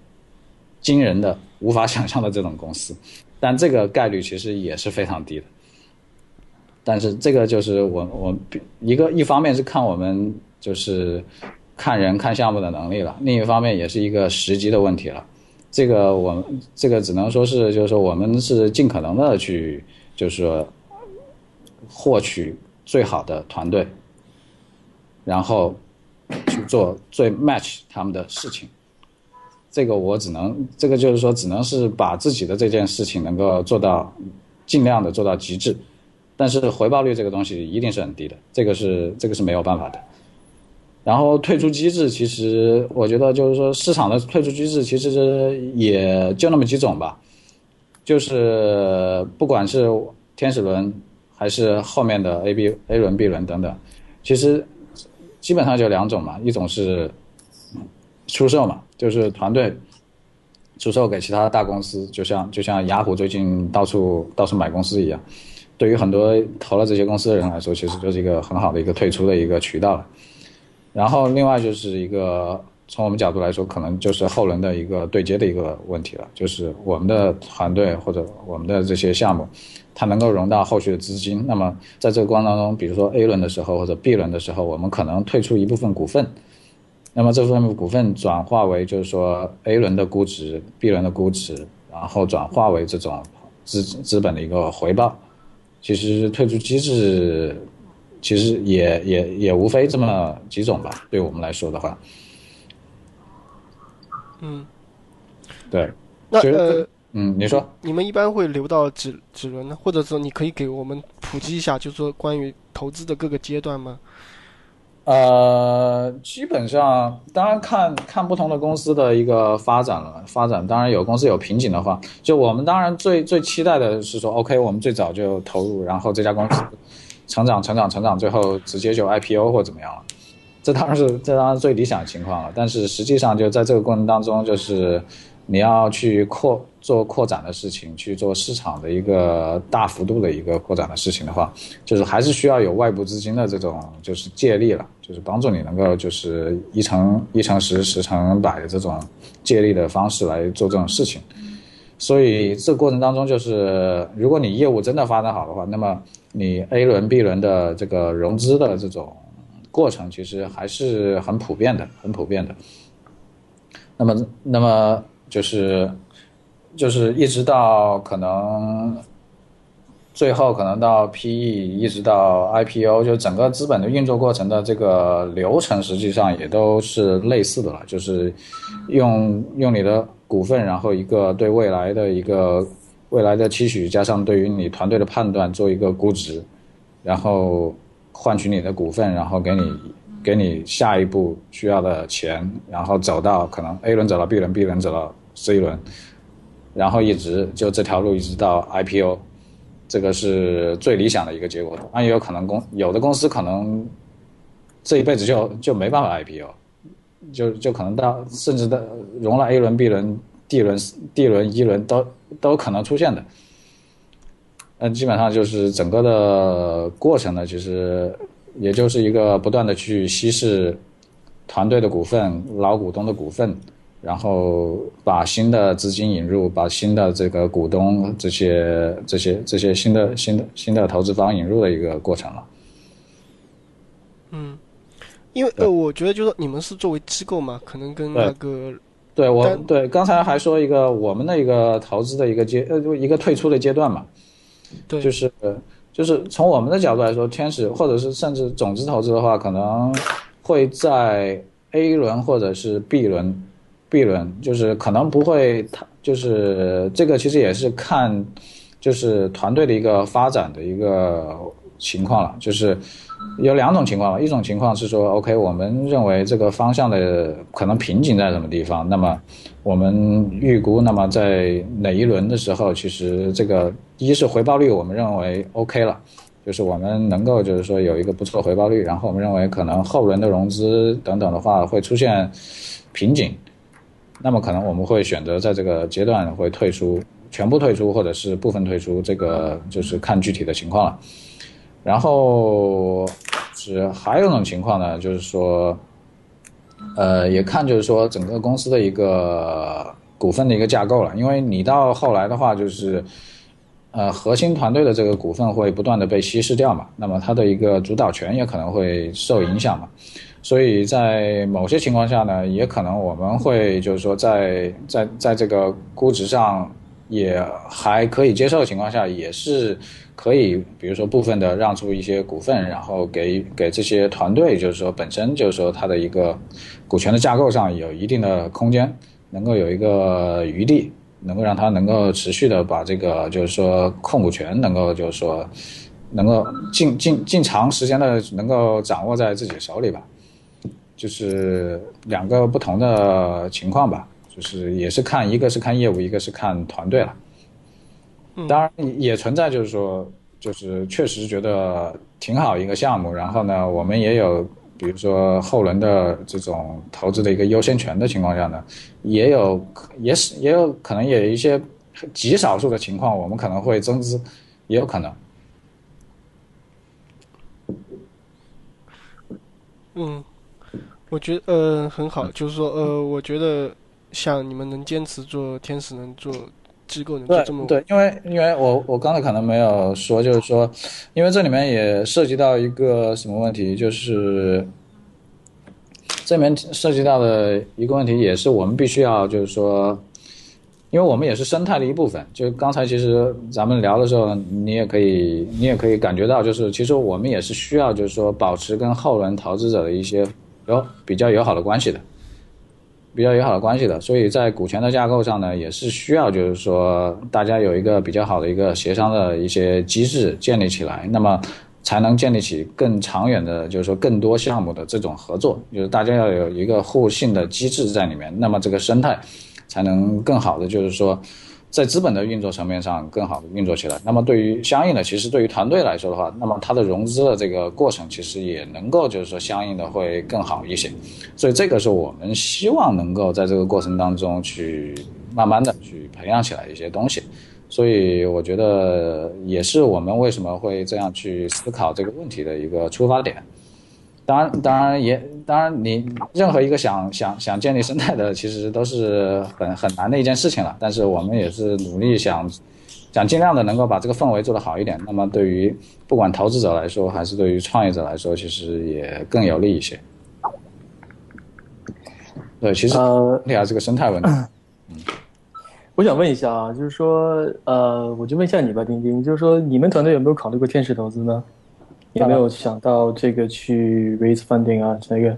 惊人的、无法想象的这种公司。但这个概率其实也是非常低的。但是这个就是我我一个一方面是看我们就是看人看项目的能力了，另一方面也是一个时机的问题了。这个我们这个只能说是，就是说我们是尽可能的去，就是说获取最好的团队，然后去做最 match 他们的事情。这个我只能，这个就是说，只能是把自己的这件事情能够做到尽量的做到极致，但是回报率这个东西一定是很低的，这个是这个是没有办法的。然后退出机制，其实我觉得就是说，市场的退出机制其实也就那么几种吧，就是不管是天使轮还是后面的 A B A 轮、B 轮等等，其实基本上就两种嘛，一种是出售嘛，就是团队出售给其他大公司，就像就像雅虎最近到处到处买公司一样，对于很多投了这些公司的人来说，其实就是一个很好的一个退出的一个渠道了。然后，另外就是一个从我们角度来说，可能就是后轮的一个对接的一个问题了，就是我们的团队或者我们的这些项目，它能够融到后续的资金。那么在这个过程当中，比如说 A 轮的时候或者 B 轮的时候，我们可能退出一部分股份，那么这部分股份转化为就是说 A 轮的估值、B 轮的估值，然后转化为这种资资本的一个回报。其实退出机制。其实也也也无非这么几种吧，对我们来说的话，嗯，对，那呃，嗯，你说，你们一般会留到几几轮呢？或者说，你可以给我们普及一下，就是说关于投资的各个阶段吗？呃，基本上，当然看看不同的公司的一个发展了，发展当然有公司有瓶颈的话，就我们当然最最期待的是说，OK，我们最早就投入，然后这家公司。成长，成长，成长，最后直接就 IPO 或怎么样了？这当然是这当然最理想的情况了。但是实际上就在这个过程当中，就是你要去扩做扩展的事情，去做市场的一个大幅度的一个扩展的事情的话，就是还是需要有外部资金的这种就是借力了，就是帮助你能够就是一乘一乘十，十乘百的这种借力的方式来做这种事情。所以这过程当中，就是如果你业务真的发展好的话，那么你 A 轮、B 轮的这个融资的这种过程，其实还是很普遍的，很普遍的。那么，那么就是就是一直到可能最后可能到 PE，一直到 IPO，就整个资本的运作过程的这个流程，实际上也都是类似的了，就是用用你的。股份，然后一个对未来的一个未来的期许，加上对于你团队的判断，做一个估值，然后换取你的股份，然后给你给你下一步需要的钱，然后走到可能 A 轮走到 B 轮，B 轮走到 C 轮，然后一直就这条路一直到 IPO，这个是最理想的一个结果。那也有可能公有的公司可能这一辈子就就没办法 IPO。就就可能到甚至到融了 A 轮、B 轮、D 轮、D 轮、一轮都都可能出现的，嗯，基本上就是整个的过程呢，其实也就是一个不断的去稀释团队的股份、老股东的股份，然后把新的资金引入，把新的这个股东这些这些这些新的新的新的投资方引入的一个过程了。嗯。因为呃，我觉得就是你们是作为机构嘛，可能跟那个，对我对刚才还说一个我们的一个投资的一个阶呃一个退出的阶段嘛，对，就是就是从我们的角度来说，天使或者是甚至种子投资的话，可能会在 A 轮或者是 B 轮，B 轮就是可能不会，它就是这个其实也是看就是团队的一个发展的一个情况了，就是有两种情况吧，一种情况是说，OK，我们认为这个方向的可能瓶颈在什么地方，那么我们预估，那么在哪一轮的时候，其实这个一是回报率，我们认为 OK 了，就是我们能够就是说有一个不错回报率，然后我们认为可能后轮的融资等等的话会出现瓶颈，那么可能我们会选择在这个阶段会退出，全部退出或者是部分退出，这个就是看具体的情况了。然后是还有一种情况呢，就是说，呃，也看就是说整个公司的一个股份的一个架构了，因为你到后来的话，就是呃核心团队的这个股份会不断的被稀释掉嘛，那么它的一个主导权也可能会受影响嘛，所以在某些情况下呢，也可能我们会就是说在在在这个估值上也还可以接受的情况下，也是。可以，比如说部分的让出一些股份，然后给给这些团队，就是说本身就是说它的一个股权的架构上有一定的空间，能够有一个余地，能够让它能够持续的把这个就是说控股权能够就是说能够进进进长时间的能够掌握在自己手里吧，就是两个不同的情况吧，就是也是看一个是看业务，一个是看团队了。当然也存在，就是说，就是确实觉得挺好一个项目。然后呢，我们也有，比如说后轮的这种投资的一个优先权的情况下呢，也有，也是也有可能也有一些极少数的情况，我们可能会增资，也有可能。嗯，我觉得呃很好，就是说呃，我觉得像你们能坚持做天使，能做。机构能做这么对，因为因为我我刚才可能没有说，就是说，因为这里面也涉及到一个什么问题，就是这里面涉及到的一个问题，也是我们必须要就是说，因为我们也是生态的一部分。就刚才其实咱们聊的时候，你也可以你也可以感觉到，就是其实我们也是需要就是说保持跟后轮投资者的一些有比较友好的关系的。比较友好的关系的，所以在股权的架构上呢，也是需要就是说大家有一个比较好的一个协商的一些机制建立起来，那么才能建立起更长远的，就是说更多项目的这种合作，就是大家要有一个互信的机制在里面，那么这个生态才能更好的就是说。在资本的运作层面上更好的运作起来，那么对于相应的，其实对于团队来说的话，那么它的融资的这个过程其实也能够就是说相应的会更好一些，所以这个是我们希望能够在这个过程当中去慢慢的去培养起来一些东西，所以我觉得也是我们为什么会这样去思考这个问题的一个出发点。当然，当然也，当然你任何一个想想想建立生态的，其实都是很很难的一件事情了。但是我们也是努力想，想尽量的能够把这个氛围做得好一点。那么对于不管投资者来说，还是对于创业者来说，其实也更有利一些。对，其实问题还是个生态问题。嗯，我想问一下啊，就是说，呃，我就问一下你吧，丁丁，就是说，你们团队有没有考虑过天使投资呢？有没有想到这个去 raise funding 啊？这个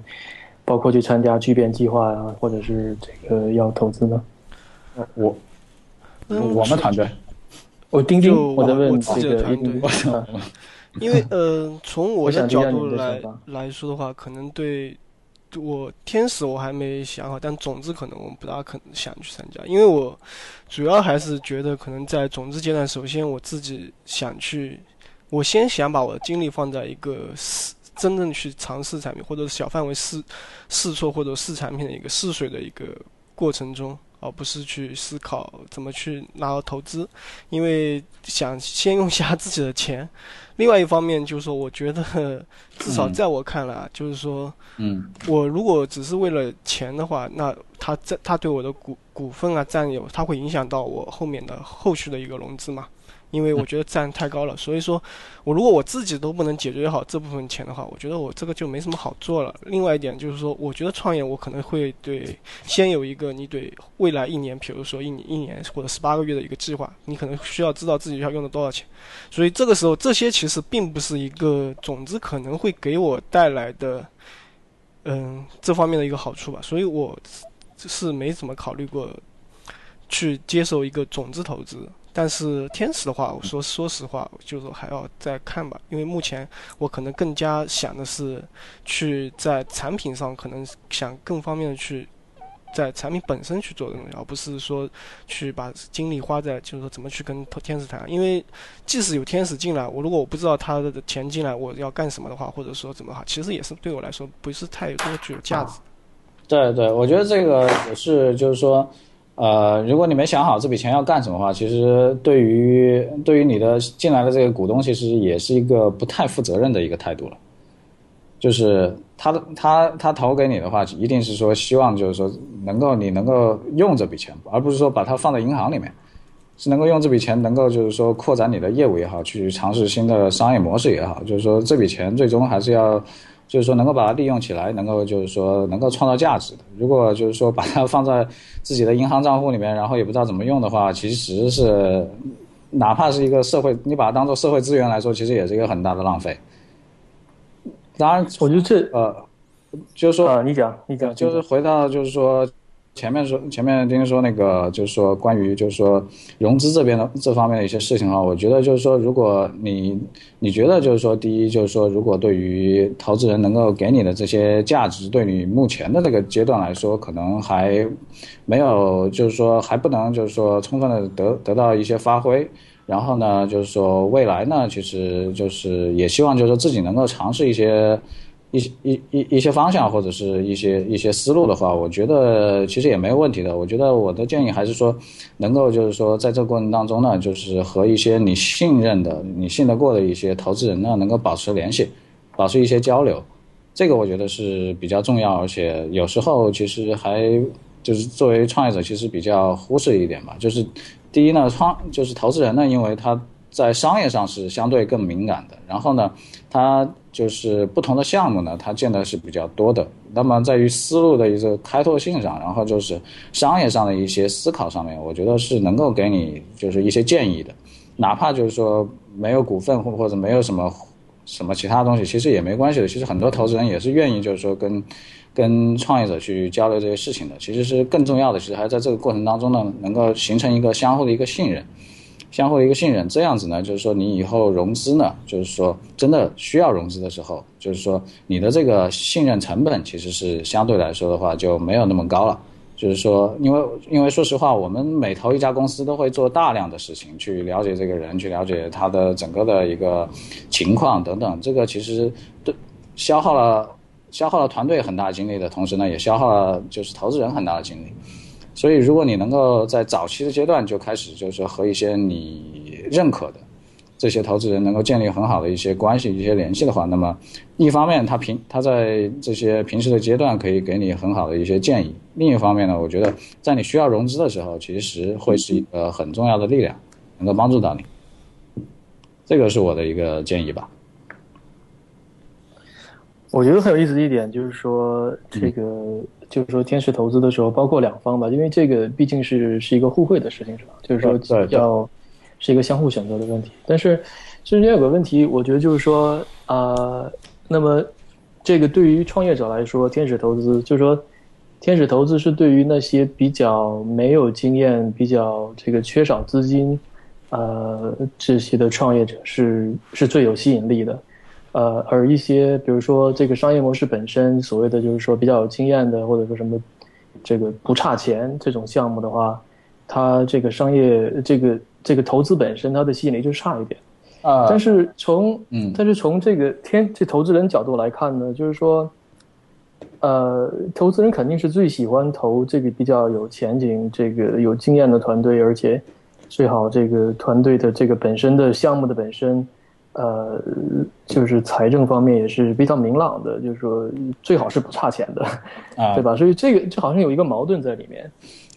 包括去参加聚变计划啊，或者是这个要投资呢？我我们团队，我丁丁，我在问这个团队，因为呃，从我的角度来来说的话，可能对我天使我还没想好，但种子可能我们不大可能想去参加，因为我主要还是觉得可能在种子阶段，首先我自己想去。我先想把我的精力放在一个试，真正去尝试产品，或者是小范围试试错或者试产品的一个试水的一个过程中，而不是去思考怎么去拿到投资，因为想先用下自己的钱。另外一方面就是说，我觉得 至少在我看来，就是说，嗯，我如果只是为了钱的话，那他在他对我的股股份啊占有，他会影响到我后面的后续的一个融资嘛。因为我觉得占太高了，所以说，我如果我自己都不能解决好这部分钱的话，我觉得我这个就没什么好做了。另外一点就是说，我觉得创业我可能会对先有一个你对未来一年，比如说一年一年或者十八个月的一个计划，你可能需要知道自己要用的多少钱。所以这个时候这些其实并不是一个种子可能会给我带来的，嗯，这方面的一个好处吧。所以我是没怎么考虑过。去接受一个种子投资。但是天使的话，我说说实话，就是还要再看吧，因为目前我可能更加想的是去在产品上，可能想更方便的去在产品本身去做东西，而不是说去把精力花在就是说怎么去跟天使谈。因为即使有天使进来，我如果我不知道他的钱进来我要干什么的话，或者说怎么好，其实也是对我来说不是太多具有价值。对对，我觉得这个也是，就是说。呃，如果你没想好这笔钱要干什么的话，其实对于对于你的进来的这个股东，其实也是一个不太负责任的一个态度了。就是他他他投给你的话，一定是说希望就是说能够你能够用这笔钱，而不是说把它放在银行里面，是能够用这笔钱能够就是说扩展你的业务也好，去尝试新的商业模式也好，就是说这笔钱最终还是要。就是说，能够把它利用起来，能够就是说能够创造价值的。如果就是说把它放在自己的银行账户里面，然后也不知道怎么用的话，其实是哪怕是一个社会，你把它当做社会资源来说，其实也是一个很大的浪费。当然，我觉得这呃，就是说啊，你讲，你讲，就是回到就是说。前面说，前面听说那个就是说关于就是说融资这边的这方面的一些事情啊，我觉得就是说，如果你你觉得就是说，第一就是说，如果对于投资人能够给你的这些价值，对你目前的这个阶段来说，可能还没有就是说还不能就是说充分的得得到一些发挥。然后呢，就是说未来呢，其实就是也希望就是说自己能够尝试一些。一些一一一些方向或者是一些一些思路的话，我觉得其实也没有问题的。我觉得我的建议还是说，能够就是说在这个过程当中呢，就是和一些你信任的、你信得过的一些投资人呢，能够保持联系，保持一些交流。这个我觉得是比较重要，而且有时候其实还就是作为创业者，其实比较忽视一点吧。就是第一呢，创就是投资人呢，因为他在商业上是相对更敏感的，然后呢，它。就是不同的项目呢，它见的是比较多的。那么在于思路的一个开拓性上，然后就是商业上的一些思考上面，我觉得是能够给你就是一些建议的。哪怕就是说没有股份或或者没有什么什么其他东西，其实也没关系的。其实很多投资人也是愿意就是说跟跟创业者去交流这些事情的。其实是更重要的，其实还在这个过程当中呢，能够形成一个相互的一个信任。相互的一个信任，这样子呢，就是说你以后融资呢，就是说真的需要融资的时候，就是说你的这个信任成本其实是相对来说的话就没有那么高了。就是说，因为因为说实话，我们每投一家公司都会做大量的事情去了解这个人，去了解他的整个的一个情况等等，这个其实对消耗了消耗了团队很大精力的同时呢，也消耗了就是投资人很大的精力。所以，如果你能够在早期的阶段就开始，就是和一些你认可的这些投资人能够建立很好的一些关系、一些联系的话，那么一方面他平他在这些平时的阶段可以给你很好的一些建议；另一方面呢，我觉得在你需要融资的时候，其实会是一个很重要的力量，能够帮助到你。这个是我的一个建议吧。我觉得很有意思的一点就是说这个。就是说，天使投资的时候，包括两方吧，因为这个毕竟是是一个互惠的事情，是吧？就是说，要是一个相互选择的问题。但是，中间有个问题，我觉得就是说，啊，那么这个对于创业者来说，天使投资就是说，天使投资是对于那些比较没有经验、比较这个缺少资金，呃，这些的创业者是是最有吸引力的。呃，而一些比如说这个商业模式本身，所谓的就是说比较有经验的，或者说什么这个不差钱这种项目的话，它这个商业这个这个投资本身它的吸引力就差一点啊。但是从嗯，但是从这个天这投资人角度来看呢，就是说，呃，投资人肯定是最喜欢投这个比较有前景、这个有经验的团队，而且最好这个团队的这个本身的项目的本身。呃，就是财政方面也是比较明朗的，就是说最好是不差钱的，啊，对吧？所以这个这好像有一个矛盾在里面。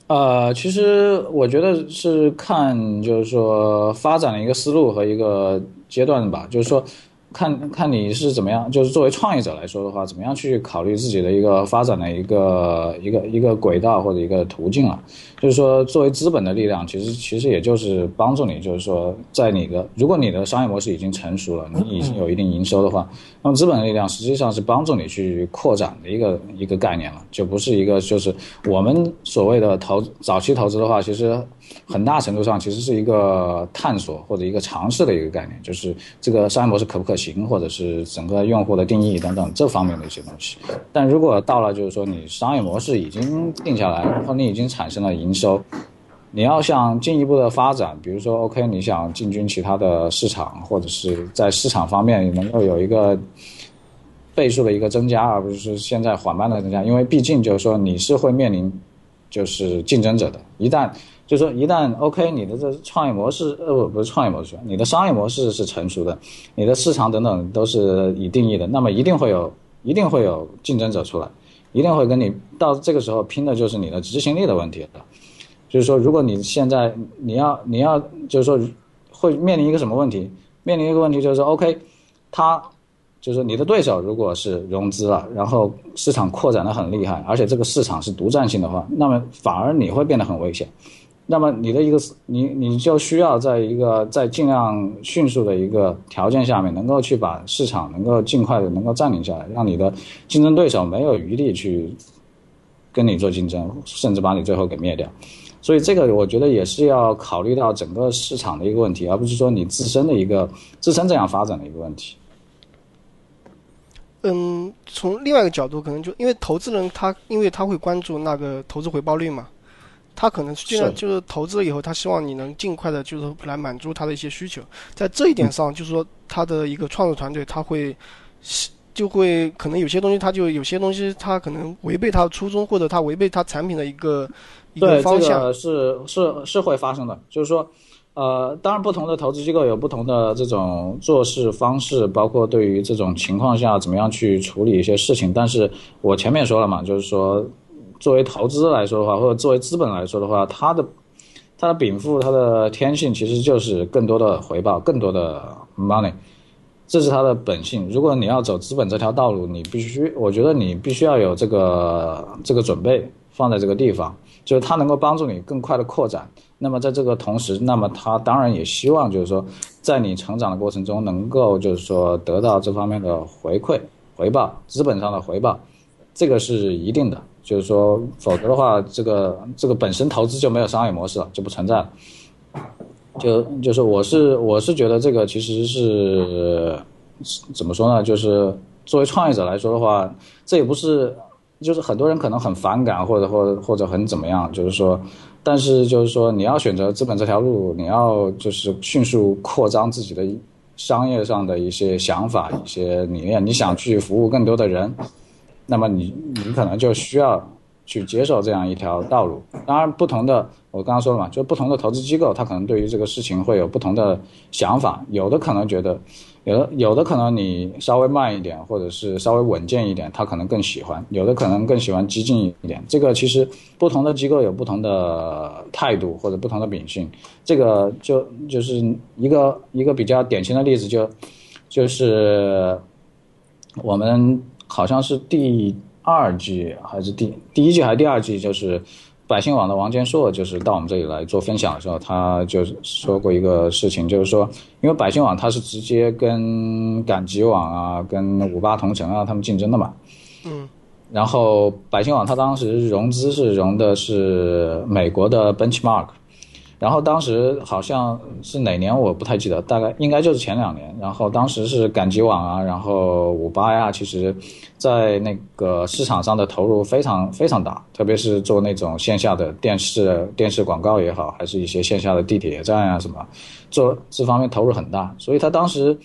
呃，其实我觉得是看就是说发展的一个思路和一个阶段吧。就是说，看看你是怎么样，就是作为创业者来说的话，怎么样去考虑自己的一个发展的一个一个一个轨道或者一个途径了。就是说，作为资本的力量，其实其实也就是帮助你，就是说，在你的如果你的商业模式已经成熟了，你已经有一定营收的话，那么资本的力量实际上是帮助你去扩展的一个一个概念了，就不是一个就是我们所谓的投早期投资的话，其实。很大程度上其实是一个探索或者一个尝试的一个概念，就是这个商业模式可不可行，或者是整个用户的定义等等这方面的一些东西。但如果到了就是说你商业模式已经定下来，然后你已经产生了营收，你要想进一步的发展，比如说 OK，你想进军其他的市场，或者是在市场方面能够有一个倍数的一个增加，而不是现在缓慢的增加，因为毕竟就是说你是会面临就是竞争者的，一旦。就说，一旦 OK，你的这创业模式，呃，不，不是创业模式，你的商业模式是成熟的，你的市场等等都是已定义的，那么一定会有，一定会有竞争者出来，一定会跟你到这个时候拼的就是你的执行力的问题了。就是说，如果你现在你要你要就是说会面临一个什么问题？面临一个问题就是说 OK，他就是你的对手如果是融资了，然后市场扩展的很厉害，而且这个市场是独占性的话，那么反而你会变得很危险。那么你的一个你你就需要在一个在尽量迅速的一个条件下面，能够去把市场能够尽快的能够占领下来，让你的竞争对手没有余力去跟你做竞争，甚至把你最后给灭掉。所以这个我觉得也是要考虑到整个市场的一个问题，而不是说你自身的一个自身这样发展的一个问题。嗯，从另外一个角度，可能就因为投资人他因为他会关注那个投资回报率嘛。他可能尽量就是投资了以后，他希望你能尽快的，就是来满足他的一些需求。在这一点上，就是说他的一个创作团队，他会就会可能有些东西，他就有些东西，他可能违背他的初衷，或者他违背他产品的一个一个方向。对，是是是会发生的。就是说，呃，当然不同的投资机构有不同的这种做事方式，包括对于这种情况下怎么样去处理一些事情。但是我前面说了嘛，就是说。作为投资来说的话，或者作为资本来说的话，它的它的禀赋，它的天性其实就是更多的回报，更多的 money，这是它的本性。如果你要走资本这条道路，你必须，我觉得你必须要有这个这个准备放在这个地方，就是它能够帮助你更快的扩展。那么在这个同时，那么它当然也希望就是说，在你成长的过程中，能够就是说得到这方面的回馈回报，资本上的回报，这个是一定的。就是说，否则的话，这个这个本身投资就没有商业模式了，就不存在了。就就是我是我是觉得这个其实是怎么说呢？就是作为创业者来说的话，这也不是就是很多人可能很反感或者或或者很怎么样，就是说，但是就是说你要选择资本这条路，你要就是迅速扩张自己的商业上的一些想法、一些理念，你想去服务更多的人。那么你你可能就需要去接受这样一条道路。当然，不同的我刚刚说了嘛，就不同的投资机构，他可能对于这个事情会有不同的想法。有的可能觉得，有的有的可能你稍微慢一点，或者是稍微稳健一点，他可能更喜欢；有的可能更喜欢激进一点。这个其实不同的机构有不同的态度或者不同的秉性。这个就就是一个一个比较典型的例子，就就是我们。好像是第二季还是第第一季还是第二季，就是百姓网的王建硕，就是到我们这里来做分享的时候，他就说过一个事情，就是说，因为百姓网它是直接跟赶集网啊、跟五八同城啊他们竞争的嘛，嗯，然后百姓网它当时融资是融的是美国的 Benchmark。然后当时好像是哪年我不太记得，大概应该就是前两年。然后当时是赶集网啊，然后五八呀，其实，在那个市场上的投入非常非常大，特别是做那种线下的电视电视广告也好，还是一些线下的地铁站啊什么，做这方面投入很大。所以他当时，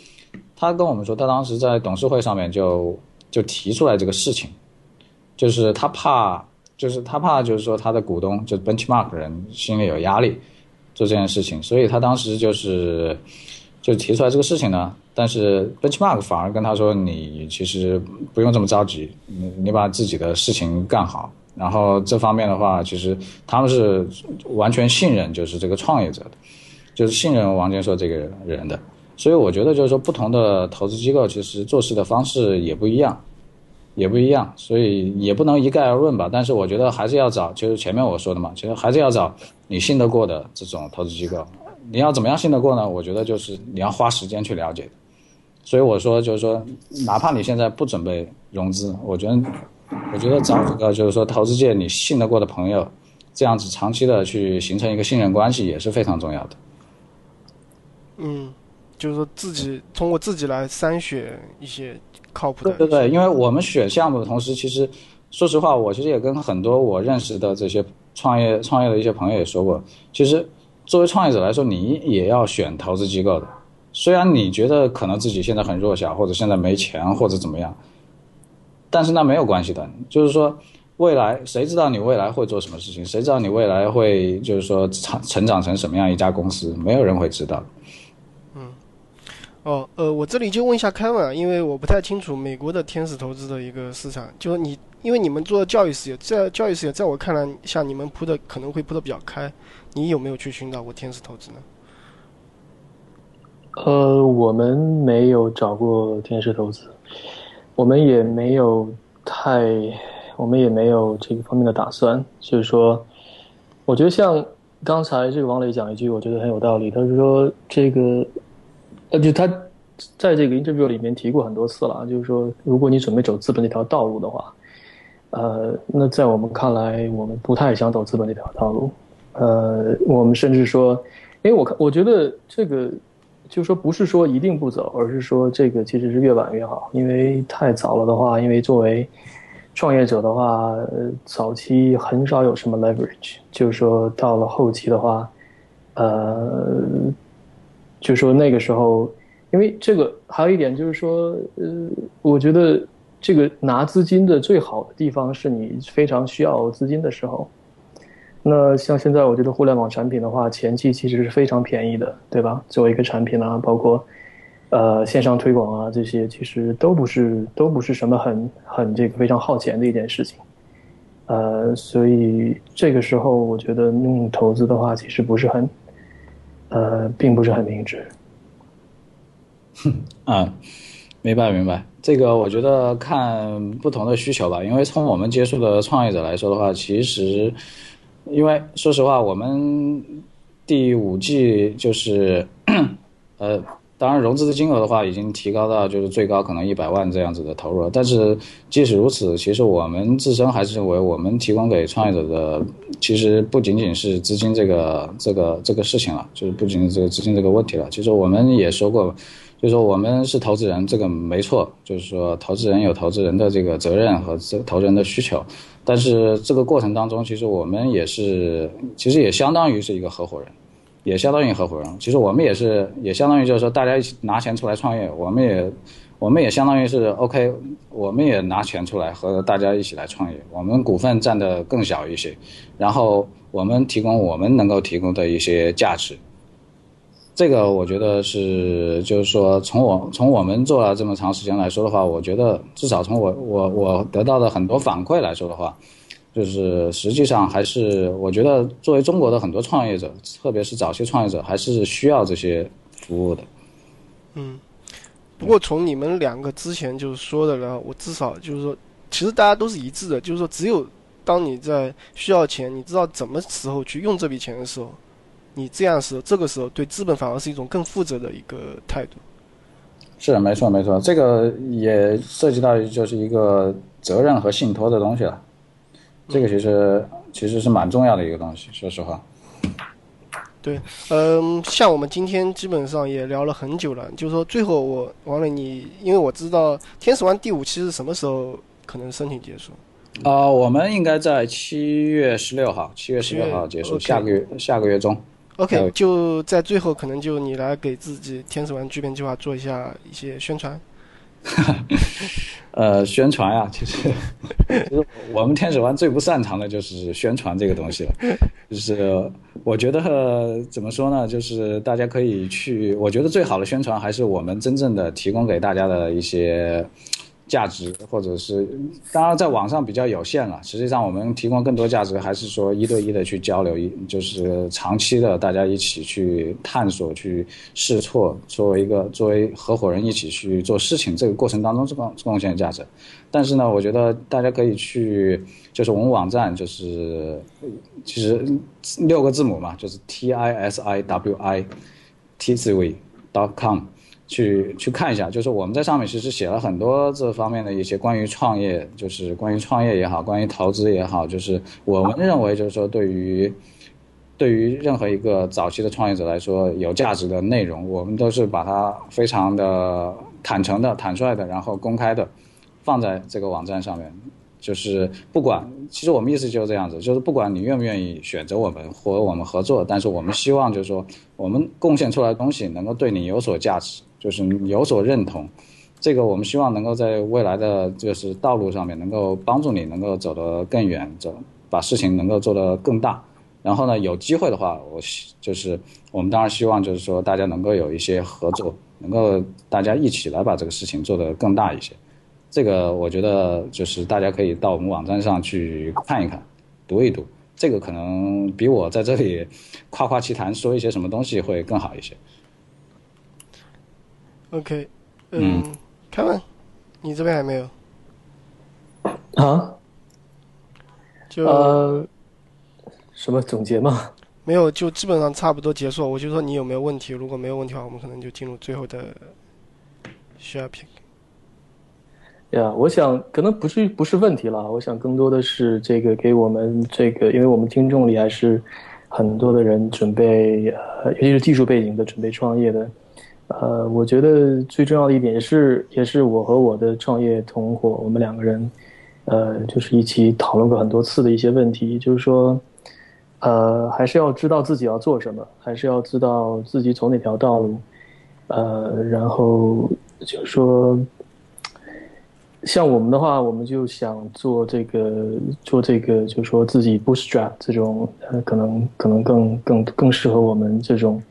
他跟我们说，他当时在董事会上面就就提出来这个事情，就是他怕，就是他怕，就是说他的股东就 Benchmark 人 心里有压力。做这件事情，所以他当时就是就提出来这个事情呢。但是 Benchmark 反而跟他说：“你其实不用这么着急，你你把自己的事情干好。然后这方面的话，其实他们是完全信任，就是这个创业者的，就是信任王建硕这个人的。所以我觉得就是说，不同的投资机构其实做事的方式也不一样，也不一样，所以也不能一概而论吧。但是我觉得还是要找，就是前面我说的嘛，其实还是要找你信得过的这种投资机构。你要怎么样信得过呢？我觉得就是你要花时间去了解。所以我说就是说，哪怕你现在不准备融资，我觉得，我觉得找一个就是说投资界你信得过的朋友，这样子长期的去形成一个信任关系也是非常重要的。嗯。就是说自己通过自己来筛选一些靠谱的。对对对，因为我们选项目的同时，其实说实话，我其实也跟很多我认识的这些创业创业的一些朋友也说过，其实作为创业者来说，你也要选投资机构的。虽然你觉得可能自己现在很弱小，或者现在没钱，或者怎么样，但是那没有关系的。就是说，未来谁知道你未来会做什么事情？谁知道你未来会就是说成成长成什么样一家公司？没有人会知道。哦，呃，我这里就问一下凯文啊，因为我不太清楚美国的天使投资的一个市场，就是你，因为你们做教育事业，在教育事业，在我看来，像你们铺的可能会铺的比较开，你有没有去寻找过天使投资呢？呃，我们没有找过天使投资，我们也没有太，我们也没有这个方面的打算。就是说，我觉得像刚才这个王磊讲一句，我觉得很有道理。他是说这个。呃，就他在这个 interview 里面提过很多次了，就是说，如果你准备走资本这条道路的话，呃，那在我们看来，我们不太想走资本这条道路。呃，我们甚至说，因为我看，我觉得这个，就是说，不是说一定不走，而是说这个其实是越晚越好。因为太早了的话，因为作为创业者的话，早期很少有什么 leverage，就是说到了后期的话，呃。就说那个时候，因为这个还有一点就是说，呃，我觉得这个拿资金的最好的地方是你非常需要资金的时候。那像现在，我觉得互联网产品的话，前期其实是非常便宜的，对吧？作为一个产品啊，包括呃线上推广啊这些，其实都不是都不是什么很很这个非常耗钱的一件事情。呃，所以这个时候，我觉得弄投资的话，其实不是很。呃，并不是很明智。嗯，明白明白。这个我觉得看不同的需求吧。因为从我们接触的创业者来说的话，其实，因为说实话，我们第五季就是，呃。当然，融资的金额的话，已经提高到就是最高可能一百万这样子的投入了。但是即使如此，其实我们自身还是认为，我们提供给创业者的，其实不仅仅是资金这个这个这个事情了，就是不仅仅这个资金这个问题了。其实我们也说过，就是说我们是投资人，这个没错，就是说投资人有投资人的这个责任和这投资人的需求。但是这个过程当中，其实我们也是，其实也相当于是一个合伙人。也相当于合伙人，其实我们也是，也相当于就是说，大家一起拿钱出来创业，我们也，我们也相当于是 OK，我们也拿钱出来和大家一起来创业，我们股份占的更小一些，然后我们提供我们能够提供的一些价值，这个我觉得是，就是说从我从我们做了这么长时间来说的话，我觉得至少从我我我得到的很多反馈来说的话。就是实际上还是，我觉得作为中国的很多创业者，特别是早期创业者，还是需要这些服务的。嗯，不过从你们两个之前就是说的，然后我至少就是说，其实大家都是一致的，就是说，只有当你在需要钱，你知道怎么时候去用这笔钱的时候，你这样时这个时候对资本反而是一种更负责的一个态度。是，没错，没错，这个也涉及到就是一个责任和信托的东西了。这个其实其实是蛮重要的一个东西，说实话。对，嗯，像我们今天基本上也聊了很久了，就是说最后我王磊，你因为我知道天使湾第五期是什么时候可能申请结束？啊，我们应该在七月十六号，七月十六号结束，下个月下个月中。OK，就在最后可能就你来给自己天使湾巨变计划做一下一些宣传。呃，宣传呀，其实其实我们天使湾最不擅长的就是宣传这个东西了。就是我觉得怎么说呢，就是大家可以去，我觉得最好的宣传还是我们真正的提供给大家的一些价值，或者是当然在网上比较有限了。实际上，我们提供更多价值，还是说一对一的去交流，一就是长期的大家一起去探索、去试错，作为一个作为合伙人一起去做事情，这个过程当中贡贡献价值。但是呢，我觉得大家可以去，就是我们网站就是其实六个字母嘛，就是 T I S I W I T Z V dot com。去去看一下，就是我们在上面其实写了很多这方面的一些关于创业，就是关于创业也好，关于投资也好，就是我们认为就是说对于对于任何一个早期的创业者来说有价值的内容，我们都是把它非常的坦诚的、坦率的，然后公开的放在这个网站上面。就是不管，其实我们意思就是这样子，就是不管你愿不愿意选择我们和我们合作，但是我们希望就是说我们贡献出来的东西能够对你有所价值。就是有所认同，这个我们希望能够在未来的就是道路上面能够帮助你能够走得更远，走把事情能够做得更大。然后呢，有机会的话，我就是我们当然希望就是说大家能够有一些合作，能够大家一起来把这个事情做得更大一些。这个我觉得就是大家可以到我们网站上去看一看，读一读。这个可能比我在这里夸夸其谈说一些什么东西会更好一些。OK，嗯，凯文，你这边还没有啊？就呃，什么总结吗？没有，就基本上差不多结束。我就说你有没有问题？如果没有问题的话，我们可能就进入最后的 shopping。呀，我想可能不是不是问题了。我想更多的是这个给我们这个，因为我们听众里还是很多的人准备，呃，尤其是技术背景的准备创业的。呃，我觉得最重要的一点是，也是我和我的创业同伙，我们两个人，呃，就是一起讨论过很多次的一些问题，就是说，呃，还是要知道自己要做什么，还是要知道自己走哪条道路，呃，然后就是说，像我们的话，我们就想做这个，做这个，就是说自己 bootstrap 这种，呃，可能可能更更更适合我们这种。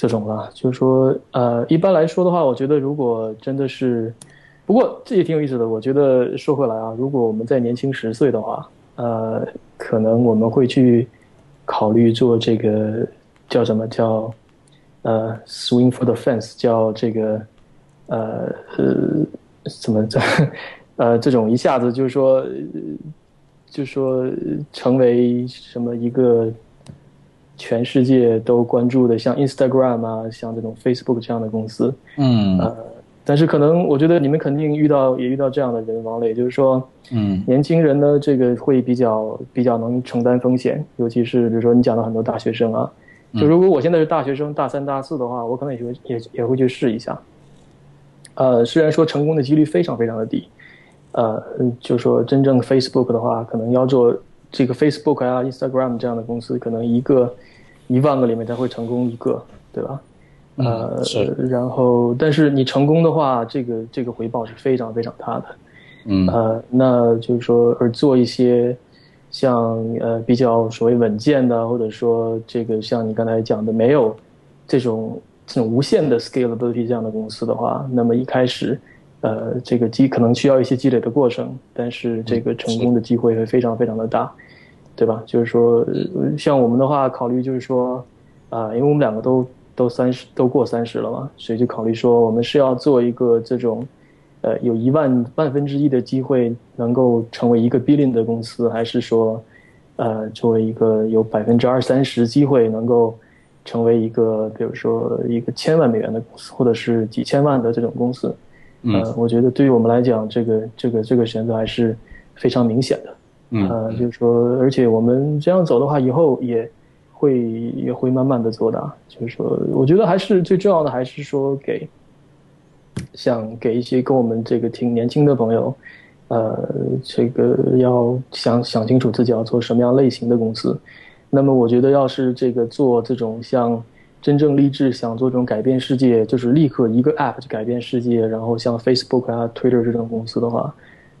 这种了，就是说，呃，一般来说的话，我觉得如果真的是，不过这也挺有意思的。我觉得说回来啊，如果我们在年轻十岁的话，呃，可能我们会去考虑做这个叫什么叫呃 swing for the fence，叫这个呃呃怎么这呃这种一下子就是说，就说成为什么一个。全世界都关注的，像 Instagram 啊，像这种 Facebook 这样的公司，嗯，呃，但是可能我觉得你们肯定遇到也遇到这样的人，王磊，就是说，嗯，年轻人呢，这个会比较比较能承担风险，尤其是比如说你讲到很多大学生啊，就如果我现在是大学生，大三大四的话，我可能也会也也会去试一下，呃，虽然说成功的几率非常非常的低，呃，就说真正 Facebook 的话，可能要做这个 Facebook 啊、Instagram 这样的公司，可能一个。一万个里面才会成功一个，对吧？呃，然后，但是你成功的话，这个这个回报是非常非常大的。嗯，呃，那就是说，而做一些像呃比较所谓稳健的，或者说这个像你刚才讲的，没有这种这种无限的 scalability 这样的公司的话，那么一开始，呃，这个积可能需要一些积累的过程，但是这个成功的机会会非常非常的大。对吧？就是说，像我们的话，考虑就是说，啊，因为我们两个都都三十，都过三十了嘛，所以就考虑说，我们是要做一个这种，呃，有一万万分之一的机会能够成为一个 billion 的公司，还是说，呃，作为一个有百分之二三十机会能够成为一个，比如说一个千万美元的公司，或者是几千万的这种公司？嗯，我觉得对于我们来讲，这个这个这个选择还是非常明显的。呃，就是说，而且我们这样走的话，以后也会也会慢慢的做大。就是说，我觉得还是最重要的，还是说给，想给一些跟我们这个挺年轻的朋友，呃，这个要想想清楚自己要做什么样类型的公司。那么，我觉得要是这个做这种像真正励志想做这种改变世界，就是立刻一个 app 就改变世界，然后像 Facebook 啊、Twitter 这种公司的话。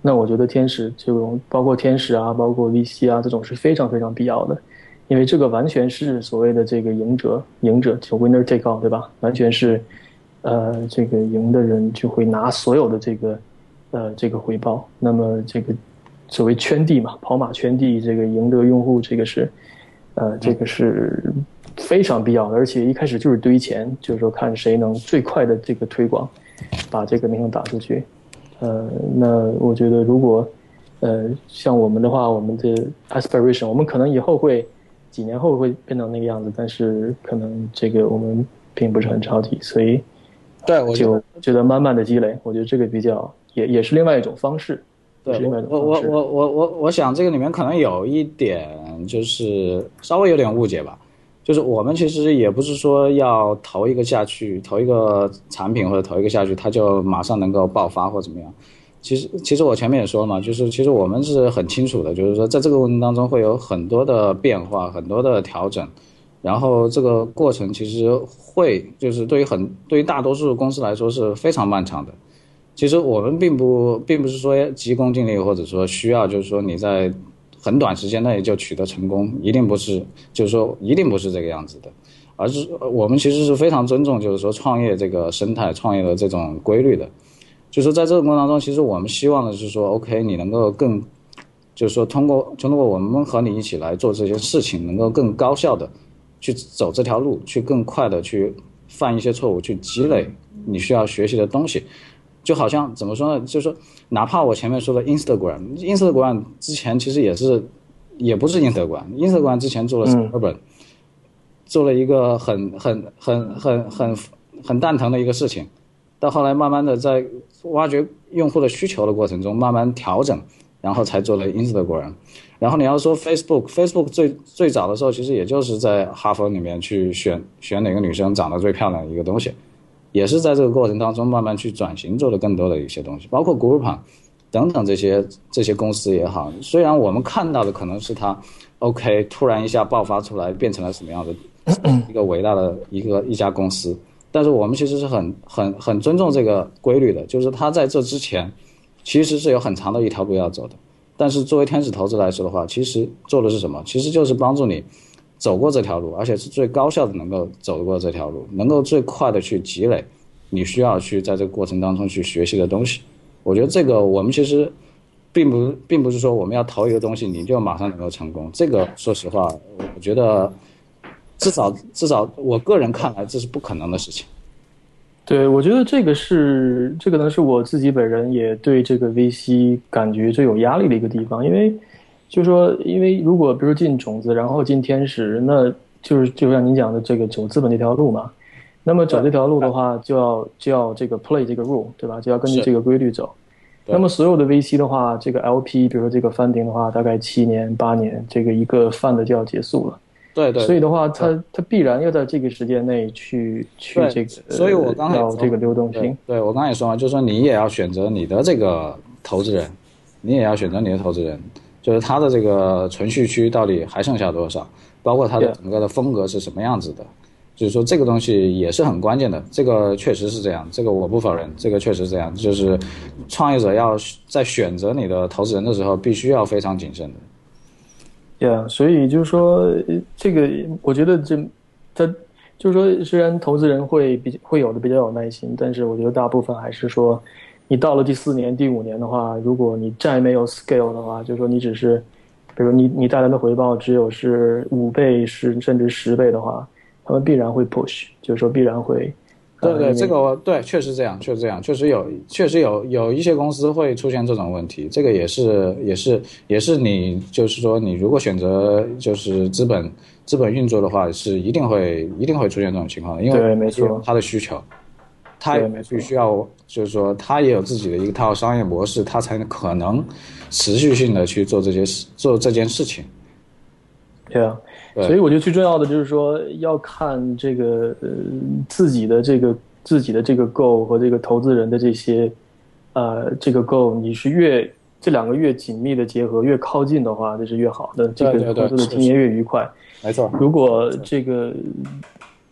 那我觉得天使这种包括天使啊，包括 VC 啊，这种是非常非常必要的，因为这个完全是所谓的这个赢者，赢者就 winner take all，对吧？完全是，呃，这个赢的人就会拿所有的这个，呃这个回报。那么这个所谓圈地嘛，跑马圈地，这个赢得用户，这个是呃这个是非常必要的。而且一开始就是堆钱，就是说看谁能最快的这个推广，把这个名声打出去。呃，那我觉得如果呃像我们的话，我们的 aspiration，我们可能以后会几年后会变成那个样子，但是可能这个我们并不是很着急，所以。对，我就觉得慢慢的积累，我觉得这个比较也也是另外一种方式。对，我我我我我我想这个里面可能有一点就是稍微有点误解吧，就是我们其实也不是说要投一个下去，投一个产品或者投一个下去，它就马上能够爆发或怎么样。其实其实我前面也说了嘛，就是其实我们是很清楚的，就是说在这个过程当中会有很多的变化，很多的调整。然后这个过程其实会就是对于很对于大多数公司来说是非常漫长的。其实我们并不并不是说急功近利，或者说需要就是说你在很短时间内就取得成功，一定不是就是说一定不是这个样子的，而是我们其实是非常尊重就是说创业这个生态、创业的这种规律的。就是在这个过程当中，其实我们希望的是说，OK，你能够更就是说通过通过我们和你一起来做这些事情，能够更高效的。去走这条路，去更快的去犯一些错误，去积累你需要学习的东西，就好像怎么说呢？就是说，哪怕我前面说的 Instagram，Instagram 之前其实也是，也不是 Instagram，Instagram 之前做了 Urban，做了一个很很很很很很蛋疼的一个事情，到后来慢慢的在挖掘用户的需求的过程中，慢慢调整，然后才做了 Instagram。然后你要说 Facebook，Facebook 最最早的时候，其实也就是在哈佛里面去选选哪个女生长得最漂亮的一个东西，也是在这个过程当中慢慢去转型，做了更多的一些东西，包括 Groupon 等等这些这些公司也好。虽然我们看到的可能是它 OK 突然一下爆发出来，变成了什么样的一个伟大的一个一家公司，但是我们其实是很很很尊重这个规律的，就是它在这之前其实是有很长的一条路要走的。但是作为天使投资来说的话，其实做的是什么？其实就是帮助你走过这条路，而且是最高效的能够走过这条路，能够最快的去积累你需要去在这个过程当中去学习的东西。我觉得这个我们其实并不并不是说我们要投一个东西你就马上能够成功。这个说实话，我觉得至少至少我个人看来这是不可能的事情。对，我觉得这个是这个呢，是我自己本人也对这个 VC 感觉最有压力的一个地方，因为就说，因为如果比如进种子，然后进天使，那就是就像您讲的这个走资本这条路嘛，那么走这条路的话，就要就要这个 play 这个 rule，对吧？就要根据这个规律走。那么所有的 VC 的话，这个 LP，比如说这个 funding 的话，大概七年八年，这个一个 fund 就要结束了。对对，所以的话，它它必然要在这个时间内去去这个，所以我刚才要这个流动性。对我刚才也说了，就是说你也要选择你的这个投资人，你也要选择你的投资人，就是它的这个存续区到底还剩下多少，包括它的整个的风格是什么样子的，就是说这个东西也是很关键的。这个确实是这样，这个我不否认，这个确实这样，就是创业者要在选择你的投资人的时候，必须要非常谨慎的。对啊，所以就是说，这个我觉得这，他就是说，虽然投资人会比会有的比较有耐心，但是我觉得大部分还是说，你到了第四年、第五年的话，如果你再没有 scale 的话，就是说你只是，比如你你带来的回报只有是五倍、是甚至十倍的话，他们必然会 push，就是说必然会。对对，这个对，确实这样，确实这样，确实有，确实有有一些公司会出现这种问题。这个也是，也是，也是你就是说，你如果选择就是资本资本运作的话，是一定会一定会出现这种情况的，因为没错，他的需求，他必须要就是说，他也有自己的一套商业模式，他才能可能持续性的去做这些事，做这件事情。对啊。所以我觉得最重要的就是说，要看这个呃自己的这个自己的这个 goal 和这个投资人的这些，呃，这个 goal 你是越这两个越紧密的结合，越靠近的话，这是越好的，这个投资的经验越愉快。没错。如果这个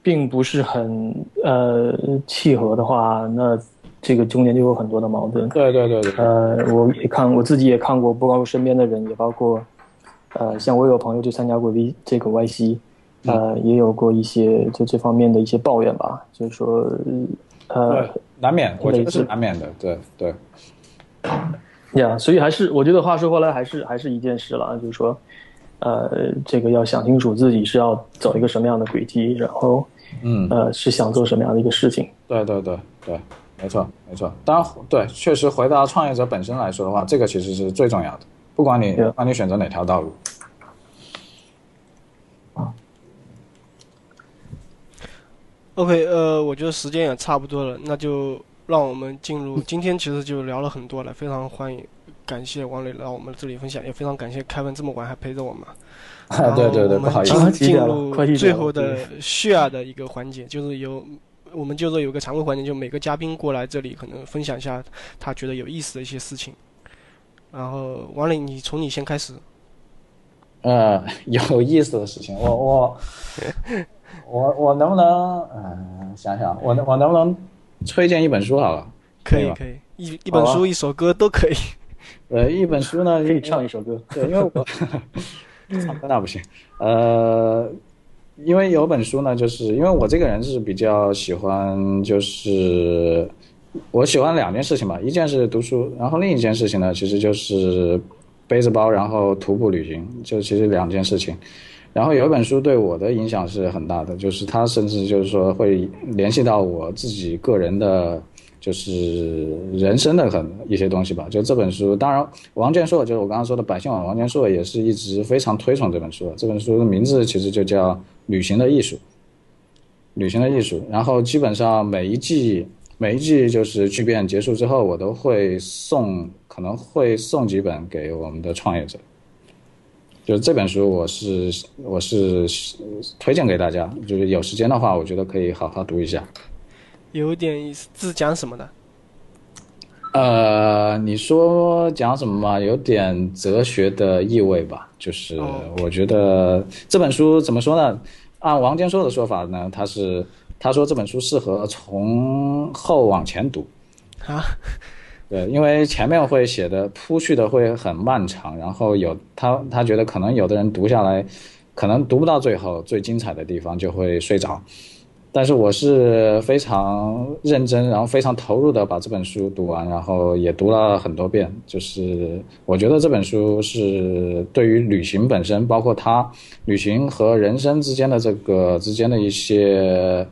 并不是很呃契合的话，那这个中间就有很多的矛盾。对对对对。呃，我也看我自己也看过，不包括身边的人，也包括。呃，像我有朋友就参加过 V 这个 YC，呃，也有过一些就这方面的一些抱怨吧，就是说，呃，难免，我觉得是难免的，对对。呀，所以还是我觉得话说回来，还是还是一件事了，就是说，呃，这个要想清楚自己是要走一个什么样的轨迹，然后，嗯，呃，是想做什么样的一个事情。对对对对，没错没错。当然，对，确实回到创业者本身来说的话，这个其实是最重要的，不管你不管你选择哪条道路。OK，呃，我觉得时间也差不多了，那就让我们进入今天，其实就聊了很多了，非常欢迎，感谢王磊来我们这里分享，也非常感谢凯文这么晚还陪着我们。啊，对对对，不好意思，进进入最后的 share 的一个环节，就是有我们就说有个常规环节，就每个嘉宾过来这里可能分享一下他觉得有意思的一些事情。然后王磊，你从你先开始。呃，有意思的事情，我我 我我能不能嗯、呃、想想，我能我能不能推荐一本书好了？可以可以，一一本书、一首歌都可以。呃，一本书呢可以唱一首歌，对，因为我唱歌那不行。呃，因为有本书呢，就是因为我这个人是比较喜欢，就是我喜欢两件事情吧，一件是读书，然后另一件事情呢，其实就是。背着包，然后徒步旅行，就其实两件事情。然后有一本书对我的影响是很大的，就是它甚至就是说会联系到我自己个人的，就是人生的很一些东西吧。就这本书，当然王建硕就是我刚刚说的百姓网，王建硕也是一直非常推崇这本书的。这本书的名字其实就叫《旅行的艺术》，旅行的艺术。然后基本上每一季。每一季就是巨变结束之后，我都会送，可能会送几本给我们的创业者。就是这本书，我是我是推荐给大家，就是有时间的话，我觉得可以好好读一下。有点意思，字讲什么的？呃，你说讲什么嘛？有点哲学的意味吧。就是我觉得这本书怎么说呢？按王坚说的说法呢，他是。他说这本书适合从后往前读，啊，对，因为前面会写的铺叙的会很漫长，然后有他他觉得可能有的人读下来，可能读不到最后最精彩的地方就会睡着，但是我是非常认真，然后非常投入的把这本书读完，然后也读了很多遍，就是我觉得这本书是对于旅行本身，包括它旅行和人生之间的这个之间的一些。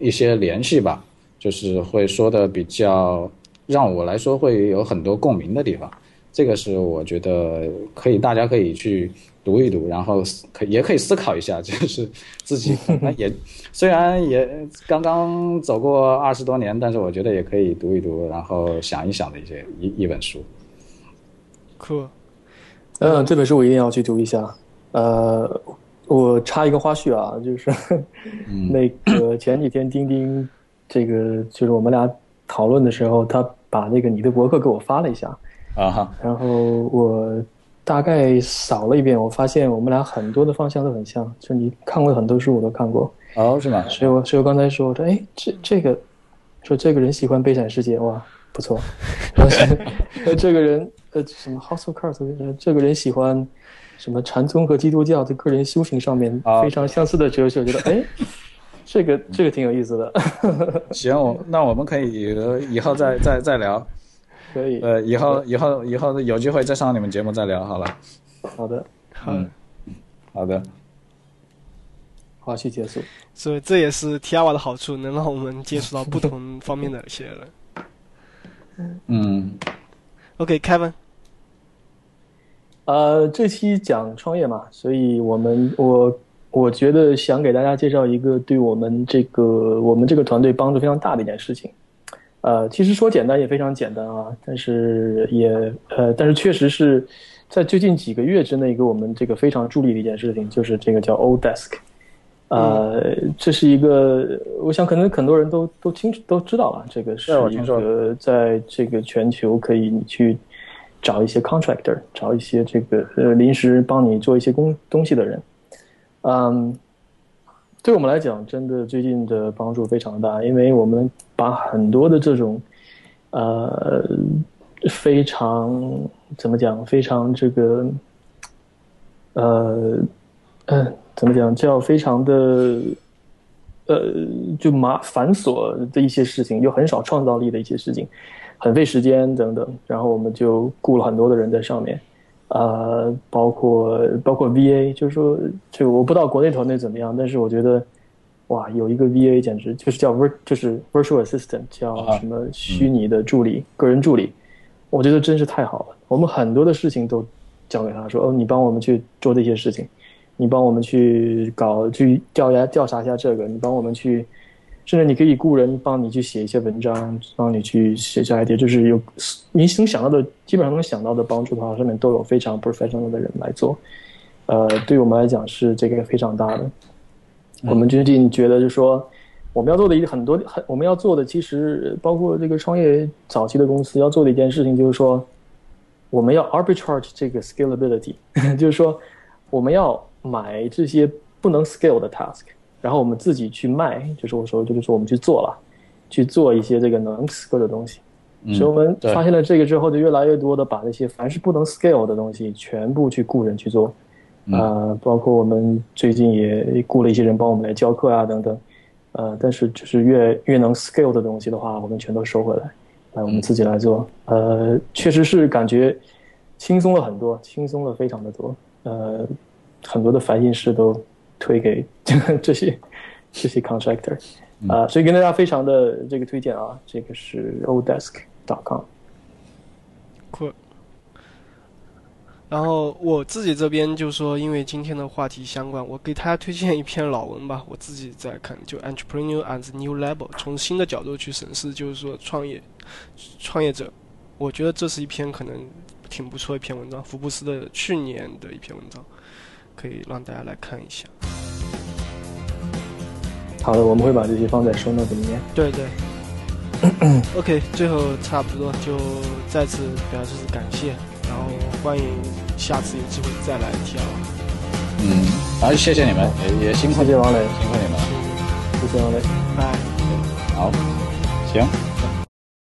一些联系吧，就是会说的比较让我来说会有很多共鸣的地方，这个是我觉得可以，大家可以去读一读，然后可也可以思考一下，就是自己也 虽然也刚刚走过二十多年，但是我觉得也可以读一读，然后想一想的一些一一本书。酷，嗯，这本书我一定要去读一下，呃。我插一个花絮啊，就是 那个前几天钉钉，这个就是我们俩讨论的时候，他把那个你的博客给我发了一下啊哈，然后我大概扫了一遍，我发现我们俩很多的方向都很像，就你看过的很多书我都看过哦，是吗？所以我所以我刚才说，我说哎，这这个说这个人喜欢《悲惨世界》哇，不错，呃，这个人呃什么 House of Cards，这个人喜欢。什么禅宗和基督教的个人修行上面非常相似的哲学，我觉得哎，这个这个挺有意思的。行，我那我们可以以后再再再聊。可以。呃，以后以后以后有机会再上你们节目再聊好了。好的，嗯，好的。话题结束。所以这也是 T R 的好处，能让我们接触到不同方面的一些人。嗯。OK，Kevin。呃，这期讲创业嘛，所以我们我我觉得想给大家介绍一个对我们这个我们这个团队帮助非常大的一件事情。呃，其实说简单也非常简单啊，但是也呃，但是确实是在最近几个月之内给我们这个非常助力的一件事情，就是这个叫 O Desk。呃，这是一个，我想可能很多人都都清楚都知道了，这个是一个在这个全球可以你去。找一些 contractor，找一些这个呃临时帮你做一些工东西的人，嗯，对我们来讲，真的最近的帮助非常大，因为我们把很多的这种呃非常怎么讲，非常这个呃嗯怎么讲叫非常的呃，就麻繁琐的一些事情，又很少创造力的一些事情，很费时间等等。然后我们就雇了很多的人在上面，呃，包括包括 VA，就是说这个我不知道国内团队怎么样，但是我觉得，哇，有一个 VA 简直就是叫 vir 就是 virtual assistant，叫什么虚拟的助理、个人助理，我觉得真是太好了。我们很多的事情都交给他说，哦，你帮我们去做这些事情。你帮我们去搞去调研调查一下这个，你帮我们去，甚至你可以雇人帮你去写一些文章，帮你去写下一些，就是有你能想到的，基本上能想到的帮助的话，上面都有非常 professional 的人来做。呃，对我们来讲是这个非常大的。我们最近觉得就是说，我们要做的一个很多很我们要做的，其实包括这个创业早期的公司要做的一件事情，就是说，我们要 arbitrage 这个 scalability，就是说，我们要。买这些不能 scale 的 task，然后我们自己去卖，就是我说，就是说我们去做了，去做一些这个能 scale 的东西。所以我们发现了这个之后，就越来越多的把那些凡是不能 scale 的东西，全部去雇人去做。啊，包括我们最近也雇了一些人帮我们来教课啊，等等。呃，但是就是越越能 scale 的东西的话，我们全都收回来，来我们自己来做。呃，确实是感觉轻松了很多，轻松了非常的多。呃。很多的烦心事都推给 这些这些 contractor 啊，所以跟大家非常的这个推荐啊，这个是 olddesk.com。酷。然后我自己这边就说，因为今天的话题相关，我给大家推荐一篇老文吧。我自己在看，就 Entrepreneur at New Level，从新的角度去审视，就是说创业创业者，我觉得这是一篇可能挺不错一篇文章，福布斯的去年的一篇文章。可以让大家来看一下。好的，我们会把这些放在收 note 里面。对对。OK，最后差不多就再次表示感谢，然后欢迎下次有机会再来跳。嗯，好，谢谢你们，也也辛苦谢谢王磊，辛苦你们，谢谢王磊，拜。好，行。